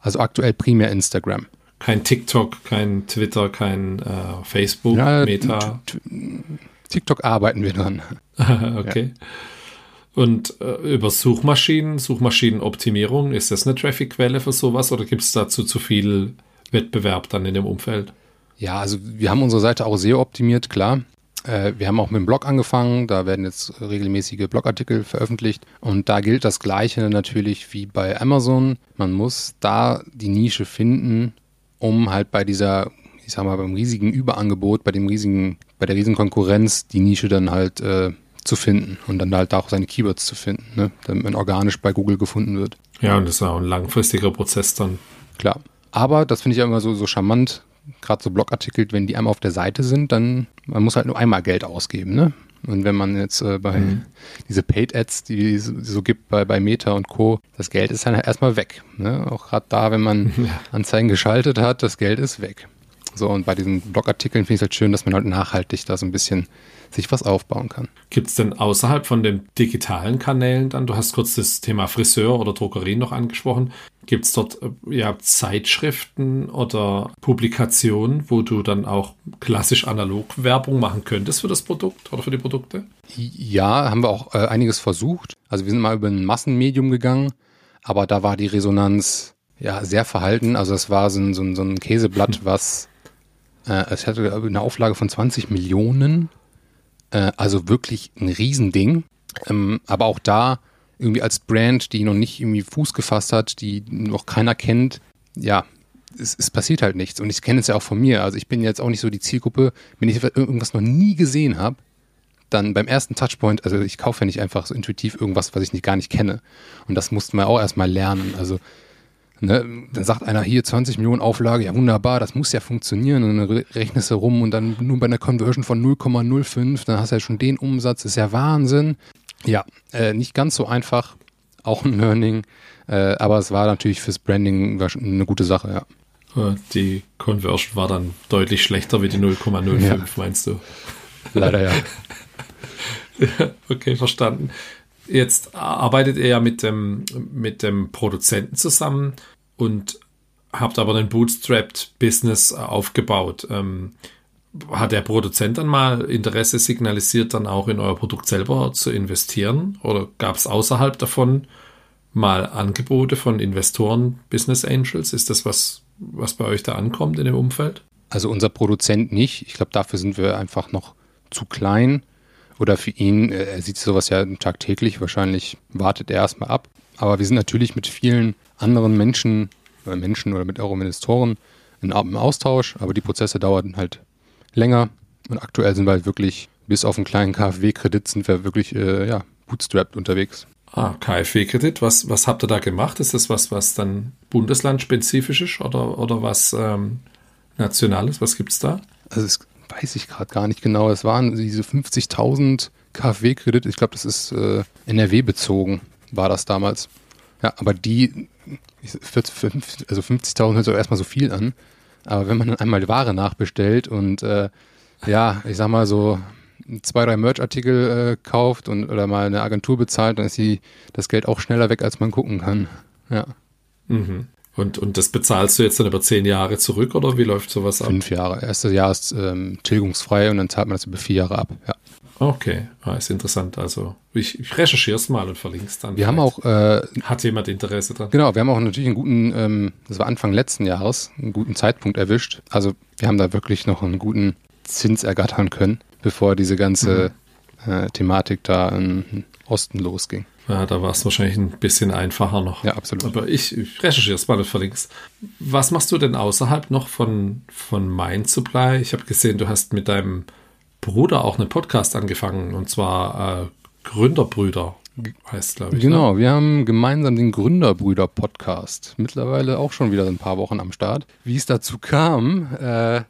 Also aktuell primär Instagram. Kein TikTok, kein Twitter, kein äh, Facebook, ja, Meta. TikTok arbeiten wir dran. *laughs* okay. Ja. Und äh, über Suchmaschinen, Suchmaschinenoptimierung, ist das eine Traffic-Quelle für sowas oder gibt es dazu zu viel Wettbewerb dann in dem Umfeld? Ja, also wir haben unsere Seite auch sehr optimiert, klar. Äh, wir haben auch mit dem Blog angefangen, da werden jetzt regelmäßige Blogartikel veröffentlicht und da gilt das Gleiche natürlich wie bei Amazon. Man muss da die Nische finden, um halt bei dieser, ich sag mal, beim riesigen Überangebot, bei dem riesigen, bei der riesigen Konkurrenz die Nische dann halt äh, zu finden und dann halt auch seine Keywords zu finden, ne? damit man organisch bei Google gefunden wird. Ja, und das ist auch ein langfristiger Prozess dann. Klar. Aber das finde ich ja immer so, so charmant, gerade so Blogartikel, wenn die einmal auf der Seite sind, dann man muss halt nur einmal Geld ausgeben, ne? Und wenn man jetzt äh, bei mhm. diese Paid Ads, die es so gibt bei, bei Meta und Co., das Geld ist dann halt erstmal weg. Ne? Auch gerade da, wenn man *laughs* ja. Anzeigen geschaltet hat, das Geld ist weg. So, und bei diesen Blogartikeln finde ich es halt schön, dass man halt nachhaltig da so ein bisschen sich was aufbauen kann. Gibt es denn außerhalb von den digitalen Kanälen dann, du hast kurz das Thema Friseur oder Drogerien noch angesprochen, gibt es dort äh, ja Zeitschriften oder Publikationen, wo du dann auch klassisch analog Werbung machen könntest für das Produkt oder für die Produkte? Ja, haben wir auch äh, einiges versucht. Also wir sind mal über ein Massenmedium gegangen, aber da war die Resonanz ja sehr verhalten. Also es war so ein, so ein, so ein Käseblatt, hm. was äh, es hatte eine Auflage von 20 Millionen äh, also wirklich ein Riesending. Ähm, aber auch da irgendwie als Brand, die noch nicht irgendwie Fuß gefasst hat, die noch keiner kennt, ja, es, es passiert halt nichts. Und ich kenne es ja auch von mir. Also ich bin jetzt auch nicht so die Zielgruppe, wenn ich irgendwas noch nie gesehen habe, dann beim ersten Touchpoint, also ich kaufe ja nicht einfach so intuitiv irgendwas, was ich nicht, gar nicht kenne. Und das mussten wir auch erstmal lernen. Also Ne, dann sagt einer hier 20 Millionen Auflage, ja wunderbar, das muss ja funktionieren und dann rechnest du rum und dann nur bei einer Conversion von 0,05, dann hast du ja schon den Umsatz, ist ja Wahnsinn. Ja, äh, nicht ganz so einfach, auch ein Learning, äh, aber es war natürlich fürs Branding eine gute Sache, ja. Die Conversion war dann deutlich schlechter wie die 0,05, ja. meinst du? Leider ja. *laughs* ja. Okay, verstanden. Jetzt arbeitet ihr ja mit dem, mit dem Produzenten zusammen und habt aber ein Bootstrapped-Business aufgebaut. Ähm, hat der Produzent dann mal Interesse signalisiert, dann auch in euer Produkt selber zu investieren? Oder gab es außerhalb davon mal Angebote von Investoren, Business Angels? Ist das was, was bei euch da ankommt in dem Umfeld? Also unser Produzent nicht. Ich glaube, dafür sind wir einfach noch zu klein. Oder für ihn, äh, er sieht sowas ja tagtäglich, wahrscheinlich wartet er erstmal ab. Aber wir sind natürlich mit vielen anderen Menschen, oder Menschen oder mit euren Investoren in, im Austausch, aber die Prozesse dauern halt länger. Und aktuell sind wir halt wirklich, bis auf einen kleinen KfW-Kredit, sind wir wirklich äh, ja, bootstrapped unterwegs. Ah, KfW-Kredit, was, was habt ihr da gemacht? Ist das was, was dann bundeslandspezifisch ist oder, oder was ähm, Nationales? Was gibt es da? Also es weiß ich gerade gar nicht genau. Es waren diese 50.000 KfW-Kredit. Ich glaube, das ist äh, NRW bezogen, war das damals. Ja, aber die, also 50.000 hört sich auch erstmal so viel an. Aber wenn man dann einmal Ware nachbestellt und äh, ja, ich sag mal so zwei, drei Merch-Artikel äh, kauft und oder mal eine Agentur bezahlt, dann ist die, das Geld auch schneller weg, als man gucken kann. Ja. Mhm. Und, und das bezahlst du jetzt dann über zehn Jahre zurück oder wie läuft sowas ab? Fünf Jahre. Erstes Jahr ist ähm, tilgungsfrei und dann zahlt man das über vier Jahre ab. Ja. Okay, ah, ist interessant. Also ich, ich recherchiere es mal und verlinke es dann. Wir haben auch äh, hat jemand Interesse dran? Genau, wir haben auch natürlich einen guten, ähm, das war Anfang letzten Jahres, einen guten Zeitpunkt erwischt. Also wir haben da wirklich noch einen guten Zins ergattern können, bevor diese ganze mhm. äh, Thematik da in Osten losging. Ja, da war es wahrscheinlich ein bisschen einfacher noch. Ja, absolut. Aber ich, ich recherchiere es mal und verlink's. Was machst du denn außerhalb noch von, von Mind Supply? Ich habe gesehen, du hast mit deinem Bruder auch einen Podcast angefangen und zwar äh, Gründerbrüder heißt, glaube ich. Ne? Genau, ne? wir haben gemeinsam den Gründerbrüder-Podcast. Mittlerweile auch schon wieder ein paar Wochen am Start. Wie es dazu kam, äh,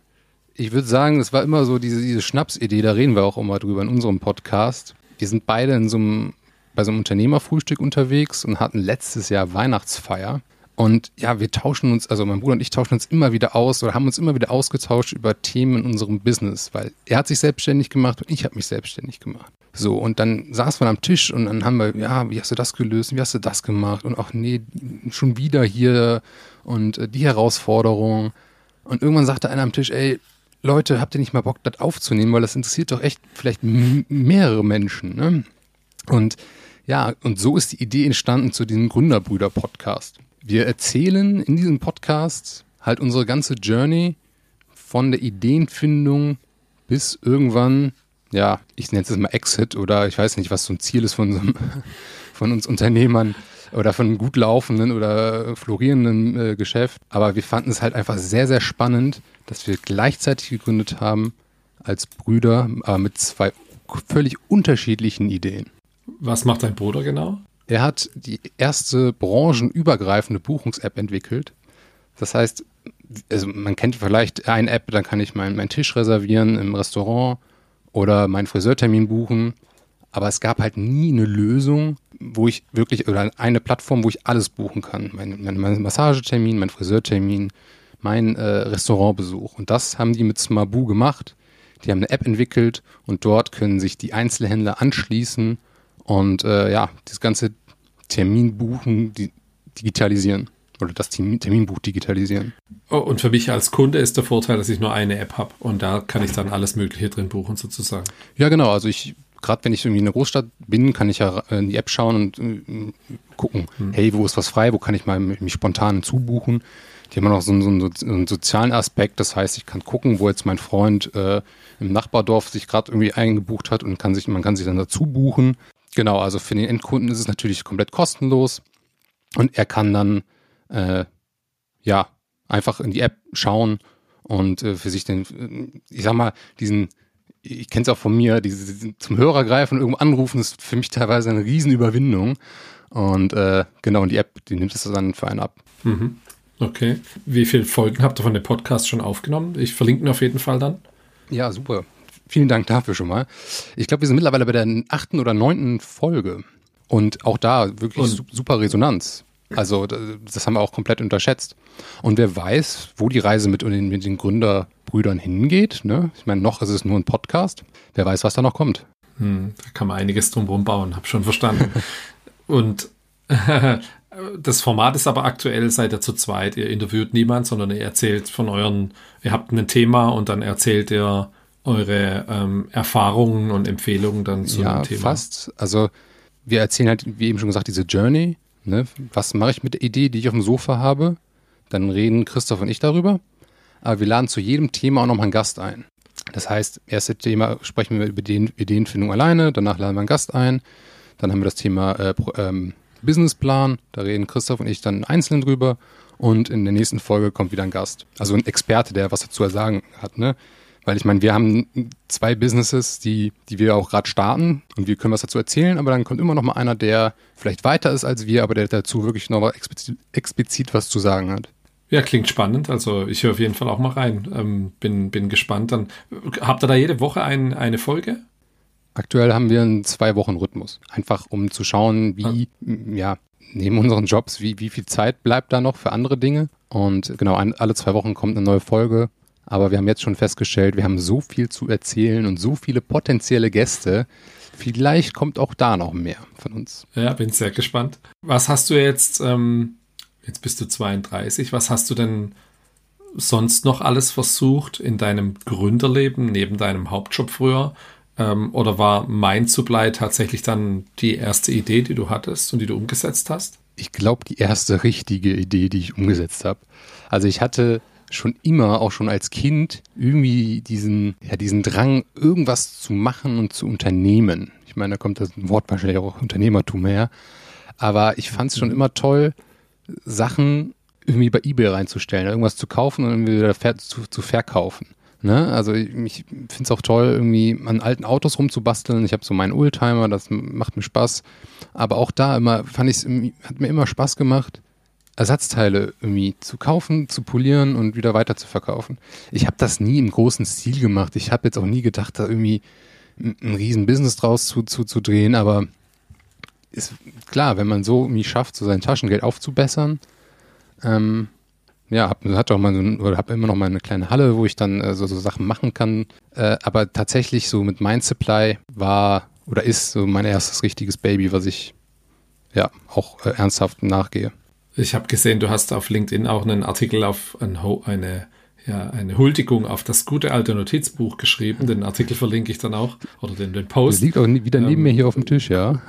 ich würde sagen, es war immer so diese, diese Schnapsidee, da reden wir auch immer drüber in unserem Podcast. Wir sind beide in so einem bei so einem Unternehmerfrühstück unterwegs und hatten letztes Jahr Weihnachtsfeier. Und ja, wir tauschen uns, also mein Bruder und ich tauschen uns immer wieder aus oder haben uns immer wieder ausgetauscht über Themen in unserem Business, weil er hat sich selbstständig gemacht und ich habe mich selbstständig gemacht. So, und dann saß man am Tisch und dann haben wir, ja, wie hast du das gelöst? Wie hast du das gemacht? Und ach nee, schon wieder hier und äh, die Herausforderung. Und irgendwann sagte einer am Tisch, ey, Leute, habt ihr nicht mal Bock, das aufzunehmen, weil das interessiert doch echt vielleicht mehrere Menschen, ne? Und ja, und so ist die Idee entstanden zu diesem Gründerbrüder-Podcast. Wir erzählen in diesem Podcast halt unsere ganze Journey von der Ideenfindung bis irgendwann, ja, ich nenne es jetzt mal Exit oder ich weiß nicht, was so ein Ziel ist von, so *laughs* von uns Unternehmern oder von gut laufenden oder florierenden äh, Geschäft. Aber wir fanden es halt einfach sehr, sehr spannend, dass wir gleichzeitig gegründet haben als Brüder, aber mit zwei völlig unterschiedlichen Ideen. Was macht dein Bruder genau? Er hat die erste branchenübergreifende Buchungs-App entwickelt. Das heißt, also man kennt vielleicht eine App, dann kann ich meinen mein Tisch reservieren im Restaurant oder meinen Friseurtermin buchen. Aber es gab halt nie eine Lösung, wo ich wirklich, oder eine Plattform, wo ich alles buchen kann. Mein, mein, mein Massagetermin, mein Friseurtermin, mein äh, Restaurantbesuch. Und das haben die mit Smabu gemacht. Die haben eine App entwickelt und dort können sich die Einzelhändler anschließen und äh, ja, das ganze Terminbuchen di digitalisieren oder das Terminbuch digitalisieren. Oh, und für mich als Kunde ist der Vorteil, dass ich nur eine App habe und da kann ich dann alles Mögliche drin buchen sozusagen. Ja, genau. Also ich gerade wenn ich irgendwie in einer Großstadt bin, kann ich ja in die App schauen und äh, gucken, hm. hey, wo ist was frei, wo kann ich mal mich spontan zubuchen. Die haben noch so einen, so einen, sozialen Aspekt, das heißt, ich kann gucken, wo jetzt mein Freund äh, im Nachbardorf sich gerade irgendwie eingebucht hat und kann sich, man kann sich dann dazu buchen. Genau, also für den Endkunden ist es natürlich komplett kostenlos und er kann dann äh, ja einfach in die App schauen und äh, für sich den, ich sag mal, diesen ich kenne es auch von mir, diese, zum Hörer greifen und irgendwo anrufen, ist für mich teilweise eine Riesenüberwindung. Und äh, genau, und die App, die nimmt es dann für einen ab. Mhm. Okay. Wie viele Folgen habt ihr von dem Podcast schon aufgenommen? Ich verlinke ihn auf jeden Fall dann. Ja, super. Vielen Dank dafür schon mal. Ich glaube, wir sind mittlerweile bei der achten oder neunten Folge. Und auch da wirklich und? super Resonanz. Also das haben wir auch komplett unterschätzt. Und wer weiß, wo die Reise mit den, mit den Gründerbrüdern hingeht. Ne? Ich meine, noch ist es nur ein Podcast. Wer weiß, was da noch kommt. Hm, da kann man einiges drumherum bauen, habe schon verstanden. *laughs* Und *laughs* das Format ist aber aktuell, seid ihr zu zweit. Ihr interviewt niemand, sondern ihr erzählt von euren, ihr habt ein Thema und dann erzählt ihr eure ähm, Erfahrungen und Empfehlungen dann zu ja, dem Thema. fast. Also wir erzählen halt, wie eben schon gesagt, diese Journey Ne? Was mache ich mit der Idee, die ich auf dem Sofa habe? Dann reden Christoph und ich darüber. Aber wir laden zu jedem Thema auch nochmal einen Gast ein. Das heißt, erste Thema sprechen wir über den Ideenfindung alleine, danach laden wir einen Gast ein. Dann haben wir das Thema äh, ähm, Businessplan, da reden Christoph und ich dann einzeln drüber. Und in der nächsten Folge kommt wieder ein Gast. Also ein Experte, der was dazu sagen hat. Ne? Weil ich meine, wir haben zwei Businesses, die, die wir auch gerade starten und wir können was dazu erzählen, aber dann kommt immer noch mal einer, der vielleicht weiter ist als wir, aber der dazu wirklich noch mal explizit, explizit was zu sagen hat. Ja, klingt spannend. Also ich höre auf jeden Fall auch mal rein. Ähm, bin, bin gespannt. Dann habt ihr da jede Woche ein, eine Folge? Aktuell haben wir einen Zwei-Wochen-Rhythmus. Einfach um zu schauen, wie, ah. ja, neben unseren Jobs, wie, wie viel Zeit bleibt da noch für andere Dinge. Und genau, ein, alle zwei Wochen kommt eine neue Folge. Aber wir haben jetzt schon festgestellt, wir haben so viel zu erzählen und so viele potenzielle Gäste. Vielleicht kommt auch da noch mehr von uns. Ja, bin sehr gespannt. Was hast du jetzt, ähm, jetzt bist du 32, was hast du denn sonst noch alles versucht in deinem Gründerleben, neben deinem Hauptjob früher? Ähm, oder war Mein Supply tatsächlich dann die erste Idee, die du hattest und die du umgesetzt hast? Ich glaube, die erste richtige Idee, die ich umgesetzt habe. Also ich hatte schon immer, auch schon als Kind, irgendwie diesen, ja, diesen Drang, irgendwas zu machen und zu unternehmen. Ich meine, da kommt das Wort wahrscheinlich auch Unternehmertum her. Aber ich fand es schon immer toll, Sachen irgendwie bei Ebay reinzustellen, irgendwas zu kaufen und irgendwie wieder zu, zu verkaufen. Ne? Also ich, ich finde es auch toll, irgendwie an alten Autos rumzubasteln. Ich habe so meinen Oldtimer, das macht mir Spaß. Aber auch da immer fand ich es, hat mir immer Spaß gemacht, Ersatzteile irgendwie zu kaufen, zu polieren und wieder weiter zu verkaufen. Ich habe das nie im großen Stil gemacht. Ich habe jetzt auch nie gedacht, da irgendwie ein riesen Business draus zu, zu, zu drehen, aber ist klar, wenn man so irgendwie schafft, so sein Taschengeld aufzubessern, ähm, ja, hab, hat auch mal so, oder habe immer noch mal eine kleine Halle, wo ich dann äh, so, so Sachen machen kann. Äh, aber tatsächlich so mit Mind Supply war oder ist so mein erstes richtiges Baby, was ich ja auch äh, ernsthaft nachgehe. Ich habe gesehen, du hast auf LinkedIn auch einen Artikel auf ein, eine, ja, eine Huldigung auf das gute alte Notizbuch geschrieben. Den Artikel verlinke ich dann auch. Oder den, den Post. Der liegt auch wieder neben ähm, mir hier auf dem Tisch, ja.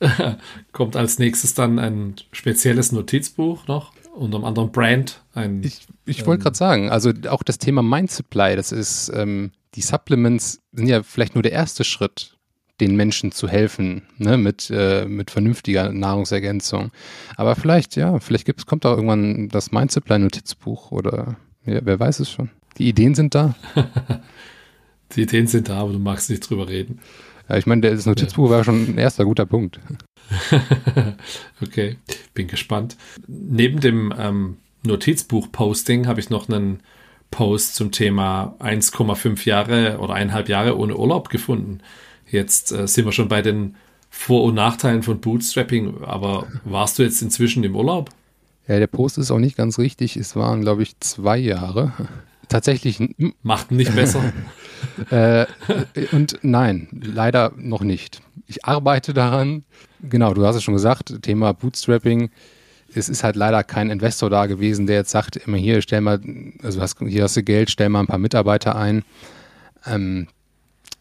*laughs* Kommt als nächstes dann ein spezielles Notizbuch noch unter einem anderen Brand. Ein, ich ich wollte ähm, gerade sagen, also auch das Thema Mind Supply, das ist, ähm, die Supplements sind ja vielleicht nur der erste Schritt den Menschen zu helfen, ne, mit, äh, mit vernünftiger Nahrungsergänzung. Aber vielleicht, ja, vielleicht gibt's, kommt auch irgendwann das Mind Supply Notizbuch oder ja, wer weiß es schon. Die Ideen sind da. *laughs* Die Ideen sind da, aber du magst nicht drüber reden. Ja, ich meine, das Notizbuch ja. war schon ein erster guter Punkt. *laughs* okay, bin gespannt. Neben dem ähm, Notizbuch-Posting habe ich noch einen Post zum Thema 1,5 Jahre oder eineinhalb Jahre ohne Urlaub gefunden. Jetzt äh, sind wir schon bei den Vor- und Nachteilen von Bootstrapping, aber warst du jetzt inzwischen im Urlaub? Ja, der Post ist auch nicht ganz richtig. Es waren, glaube ich, zwei Jahre. *laughs* Tatsächlich. Macht nicht besser. *laughs* äh, und nein, leider noch nicht. Ich arbeite daran. Genau, du hast es schon gesagt, Thema Bootstrapping. Es ist halt leider kein Investor da gewesen, der jetzt sagt, immer hier, stell mal, also hast, hier hast du Geld, stell mal ein paar Mitarbeiter ein. Ähm,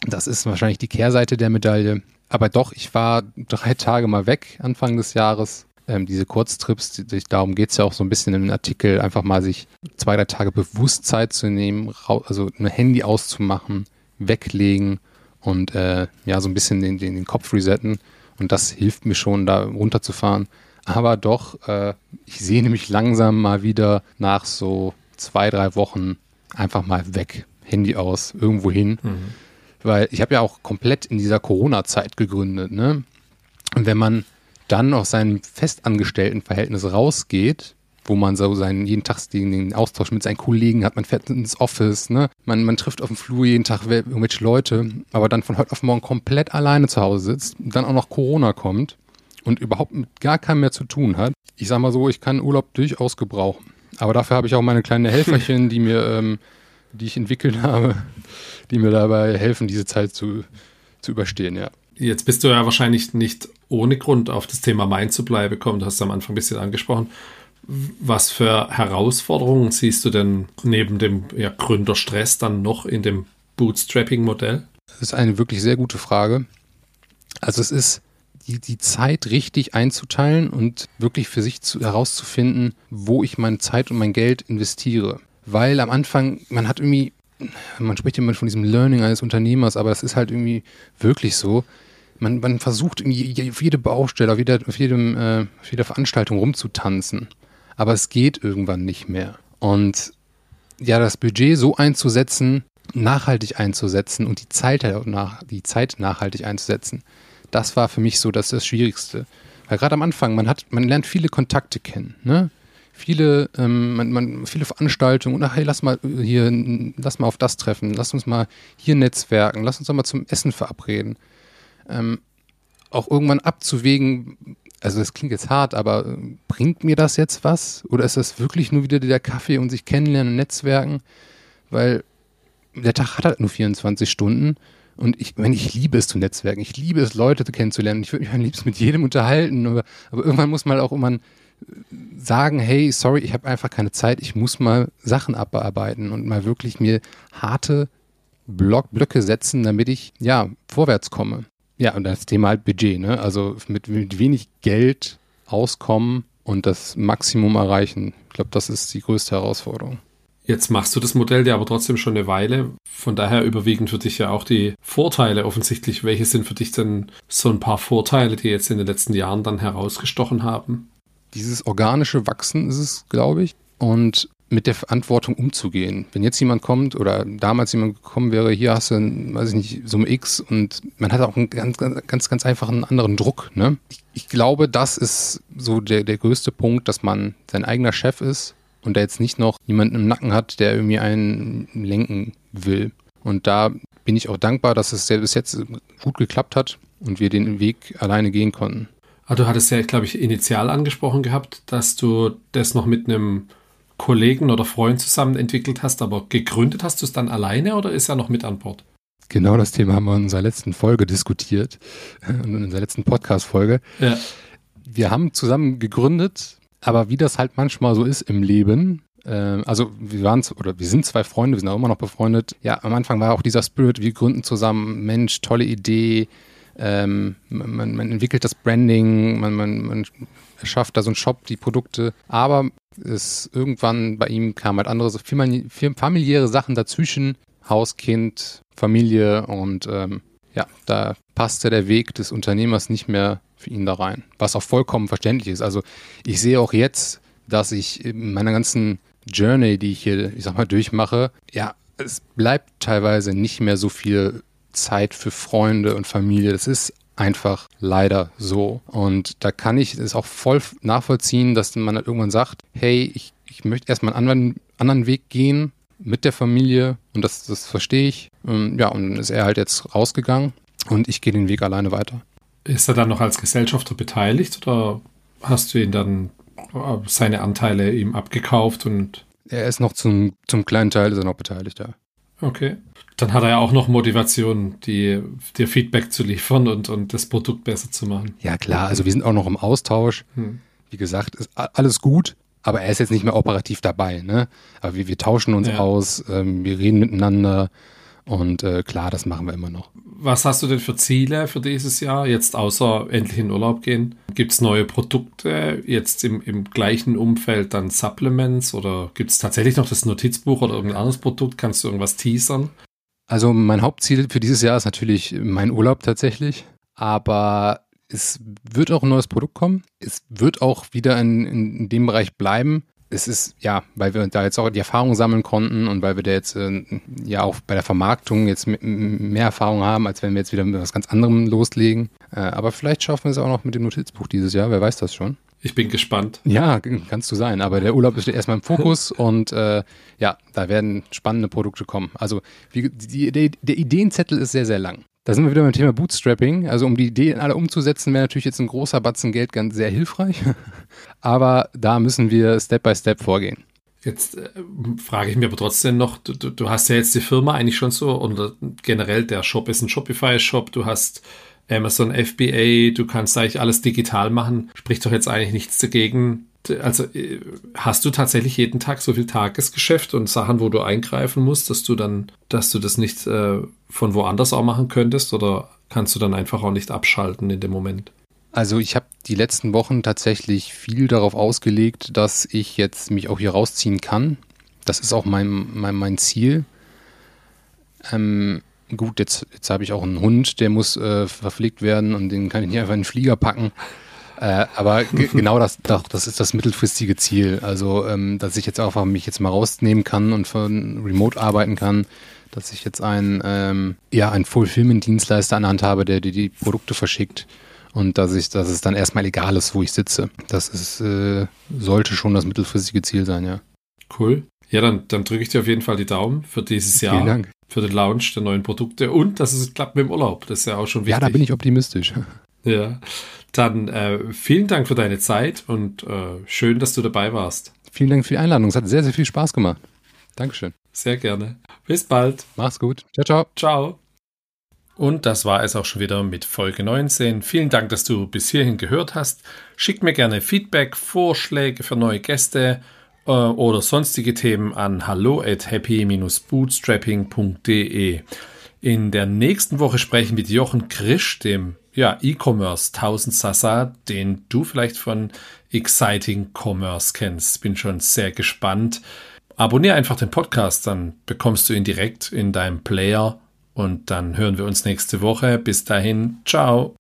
das ist wahrscheinlich die Kehrseite der Medaille. Aber doch, ich war drei Tage mal weg Anfang des Jahres. Ähm, diese Kurztrips, die, darum geht es ja auch so ein bisschen im Artikel, einfach mal sich zwei, drei Tage Bewusstsein zu nehmen, also ein Handy auszumachen, weglegen und äh, ja, so ein bisschen den, den, den Kopf resetten. Und das hilft mir schon, da runterzufahren. Aber doch, äh, ich sehne mich langsam mal wieder nach so zwei, drei Wochen einfach mal weg. Handy aus, irgendwo hin. Mhm weil ich habe ja auch komplett in dieser Corona-Zeit gegründet, ne? Und wenn man dann aus seinem festangestellten Verhältnis rausgeht, wo man so seinen jeden Tag den Austausch mit seinen Kollegen hat, man fährt ins Office, ne? Man, man trifft auf dem Flur jeden Tag irgendwelche Leute, aber dann von heute auf morgen komplett alleine zu Hause sitzt, dann auch noch Corona kommt und überhaupt mit gar keinem mehr zu tun hat. Ich sag mal so, ich kann Urlaub durchaus gebrauchen. Aber dafür habe ich auch meine kleinen *laughs* Helferchen, die mir, ähm, die ich entwickelt *laughs* habe, die mir dabei helfen, diese Zeit zu, zu überstehen, ja. Jetzt bist du ja wahrscheinlich nicht ohne Grund auf das Thema Main zu bleiben gekommen. Du hast es am Anfang ein bisschen angesprochen. Was für Herausforderungen siehst du denn neben dem ja, Gründerstress dann noch in dem Bootstrapping-Modell? Das ist eine wirklich sehr gute Frage. Also es ist die, die Zeit richtig einzuteilen und wirklich für sich zu, herauszufinden, wo ich meine Zeit und mein Geld investiere. Weil am Anfang, man hat irgendwie man spricht immer von diesem Learning eines Unternehmers, aber es ist halt irgendwie wirklich so. Man, man versucht irgendwie auf jede Baustelle, auf, jeder, auf, jedem, äh, auf jeder Veranstaltung rumzutanzen. Aber es geht irgendwann nicht mehr. Und ja, das Budget so einzusetzen, nachhaltig einzusetzen und die Zeit, nach, die Zeit nachhaltig einzusetzen, das war für mich so das, das Schwierigste. Weil gerade am Anfang, man hat, man lernt viele Kontakte kennen. Ne? Viele, ähm, man, man, viele Veranstaltungen und ach, hey, lass mal hier, lass mal auf das treffen, lass uns mal hier netzwerken, lass uns doch mal zum Essen verabreden. Ähm, auch irgendwann abzuwägen, also das klingt jetzt hart, aber äh, bringt mir das jetzt was? Oder ist das wirklich nur wieder der Kaffee und sich kennenlernen und netzwerken? Weil der Tag hat halt nur 24 Stunden und ich, wenn ich liebe es zu netzwerken, ich liebe es, Leute kennenzulernen. Ich würde mich am liebsten mit jedem unterhalten, aber, aber irgendwann muss man auch immer sagen, hey, sorry, ich habe einfach keine Zeit, ich muss mal Sachen abarbeiten und mal wirklich mir harte Block, Blöcke setzen, damit ich ja vorwärts komme. Ja, und das Thema halt Budget, ne? Also mit, mit wenig Geld auskommen und das Maximum erreichen. Ich glaube, das ist die größte Herausforderung. Jetzt machst du das Modell ja aber trotzdem schon eine Weile. Von daher überwiegen für dich ja auch die Vorteile offensichtlich. Welche sind für dich denn so ein paar Vorteile, die jetzt in den letzten Jahren dann herausgestochen haben? Dieses organische Wachsen ist es, glaube ich. Und mit der Verantwortung umzugehen. Wenn jetzt jemand kommt oder damals jemand gekommen wäre, hier hast du, weiß ich nicht, Summe X und man hat auch einen ganz, ganz, ganz einfachen anderen Druck. Ne? Ich, ich glaube, das ist so der, der größte Punkt, dass man sein eigener Chef ist und der jetzt nicht noch jemanden im Nacken hat, der irgendwie einen lenken will. Und da bin ich auch dankbar, dass es bis jetzt gut geklappt hat und wir den Weg alleine gehen konnten. Ah, du hattest ja, glaube ich, initial angesprochen gehabt, dass du das noch mit einem Kollegen oder Freund zusammen entwickelt hast, aber gegründet hast du es dann alleine oder ist er noch mit an Bord? Genau das Thema haben wir in unserer letzten Folge diskutiert, in unserer letzten Podcast-Folge. Ja. Wir haben zusammen gegründet, aber wie das halt manchmal so ist im Leben, äh, also wir waren oder wir sind zwei Freunde, wir sind auch immer noch befreundet. Ja, am Anfang war auch dieser Spirit, wir gründen zusammen, Mensch, tolle Idee, ähm, man, man, entwickelt das Branding, man, man, man schafft da so einen Shop, die Produkte, aber es irgendwann bei ihm kamen halt andere so familiäre Sachen dazwischen, Haus, Kind, Familie und ähm, ja, da passte der Weg des Unternehmers nicht mehr für ihn da rein, was auch vollkommen verständlich ist. Also ich sehe auch jetzt, dass ich in meiner ganzen Journey, die ich hier, ich sag mal, durchmache, ja, es bleibt teilweise nicht mehr so viel Zeit für Freunde und Familie. Das ist einfach leider so. Und da kann ich es auch voll nachvollziehen, dass man halt irgendwann sagt, hey, ich, ich möchte erstmal einen anderen, anderen Weg gehen mit der Familie und das, das verstehe ich. Und ja, und dann ist er halt jetzt rausgegangen und ich gehe den Weg alleine weiter. Ist er dann noch als Gesellschafter beteiligt oder hast du ihn dann seine Anteile ihm abgekauft und. Er ist noch zum, zum kleinen Teil ist er noch beteiligt, ja. Okay. Dann hat er ja auch noch Motivation, die, dir Feedback zu liefern und, und das Produkt besser zu machen. Ja, klar. Also wir sind auch noch im Austausch. Hm. Wie gesagt, ist alles gut, aber er ist jetzt nicht mehr operativ dabei. Ne? Aber wir, wir tauschen uns ja. aus, ähm, wir reden miteinander und äh, klar, das machen wir immer noch. Was hast du denn für Ziele für dieses Jahr, jetzt außer endlich in Urlaub gehen? Gibt es neue Produkte, jetzt im, im gleichen Umfeld dann Supplements oder gibt es tatsächlich noch das Notizbuch oder irgendein anderes Produkt? Kannst du irgendwas teasern? Also mein Hauptziel für dieses Jahr ist natürlich mein Urlaub tatsächlich, aber es wird auch ein neues Produkt kommen. Es wird auch wieder in, in dem Bereich bleiben es ist, ja, weil wir da jetzt auch die Erfahrung sammeln konnten und weil wir da jetzt äh, ja auch bei der Vermarktung jetzt mehr Erfahrung haben, als wenn wir jetzt wieder mit was ganz anderem loslegen. Äh, aber vielleicht schaffen wir es auch noch mit dem Notizbuch dieses Jahr, wer weiß das schon. Ich bin gespannt. Ja, kannst du sein. Aber der Urlaub ist erstmal im Fokus *laughs* und äh, ja, da werden spannende Produkte kommen. Also wie, die, die, der Ideenzettel ist sehr, sehr lang. Da sind wir wieder beim Thema Bootstrapping. Also um die Ideen alle umzusetzen, wäre natürlich jetzt ein großer Batzen Geld ganz sehr hilfreich. *laughs* aber da müssen wir Step by Step vorgehen. Jetzt äh, frage ich mich aber trotzdem noch, du, du, hast ja jetzt die Firma eigentlich schon so, und generell der Shop ist ein Shopify-Shop, du hast Amazon FBA, du kannst eigentlich alles digital machen. Spricht doch jetzt eigentlich nichts dagegen, also äh, hast du tatsächlich jeden Tag so viel Tagesgeschäft und Sachen, wo du eingreifen musst, dass du dann, dass du das nicht äh, von woanders auch machen könntest oder kannst du dann einfach auch nicht abschalten in dem Moment? Also ich habe die letzten Wochen tatsächlich viel darauf ausgelegt, dass ich jetzt mich auch hier rausziehen kann. Das ist auch mein, mein, mein Ziel. Ähm, gut, jetzt, jetzt habe ich auch einen Hund, der muss äh, verpflegt werden und den kann ich nicht einfach in den Flieger packen. Äh, aber *laughs* genau das, doch, das ist das mittelfristige Ziel. Also, ähm, dass ich jetzt einfach mich jetzt mal rausnehmen kann und von Remote arbeiten kann, dass ich jetzt einen, ähm, ja, einen Fulfillment-Dienstleister an der Hand habe, der dir die Produkte verschickt und dass ich, dass es dann erstmal egal ist, wo ich sitze. Das ist, äh, sollte schon das mittelfristige Ziel sein, ja. Cool. Ja, dann, dann drücke ich dir auf jeden Fall die Daumen für dieses Jahr. Vielen Dank. Für den Launch der neuen Produkte und dass es klappt mit dem Urlaub. Das ist ja auch schon wichtig. Ja, da bin ich optimistisch. *laughs* Ja. Dann äh, vielen Dank für deine Zeit und äh, schön, dass du dabei warst. Vielen Dank für die Einladung. Es hat sehr, sehr viel Spaß gemacht. Dankeschön. Sehr gerne. Bis bald. Mach's gut. Ciao, ciao. Ciao. Und das war es auch schon wieder mit Folge 19. Vielen Dank, dass du bis hierhin gehört hast. Schick mir gerne Feedback, Vorschläge für neue Gäste äh, oder sonstige Themen an hallo at happy-bootstrapping.de. In der nächsten Woche spreche ich mit Jochen Krisch, dem ja, E-Commerce 1000 Sasa, den du vielleicht von Exciting Commerce kennst. Bin schon sehr gespannt. Abonniere einfach den Podcast, dann bekommst du ihn direkt in deinem Player und dann hören wir uns nächste Woche. Bis dahin, ciao.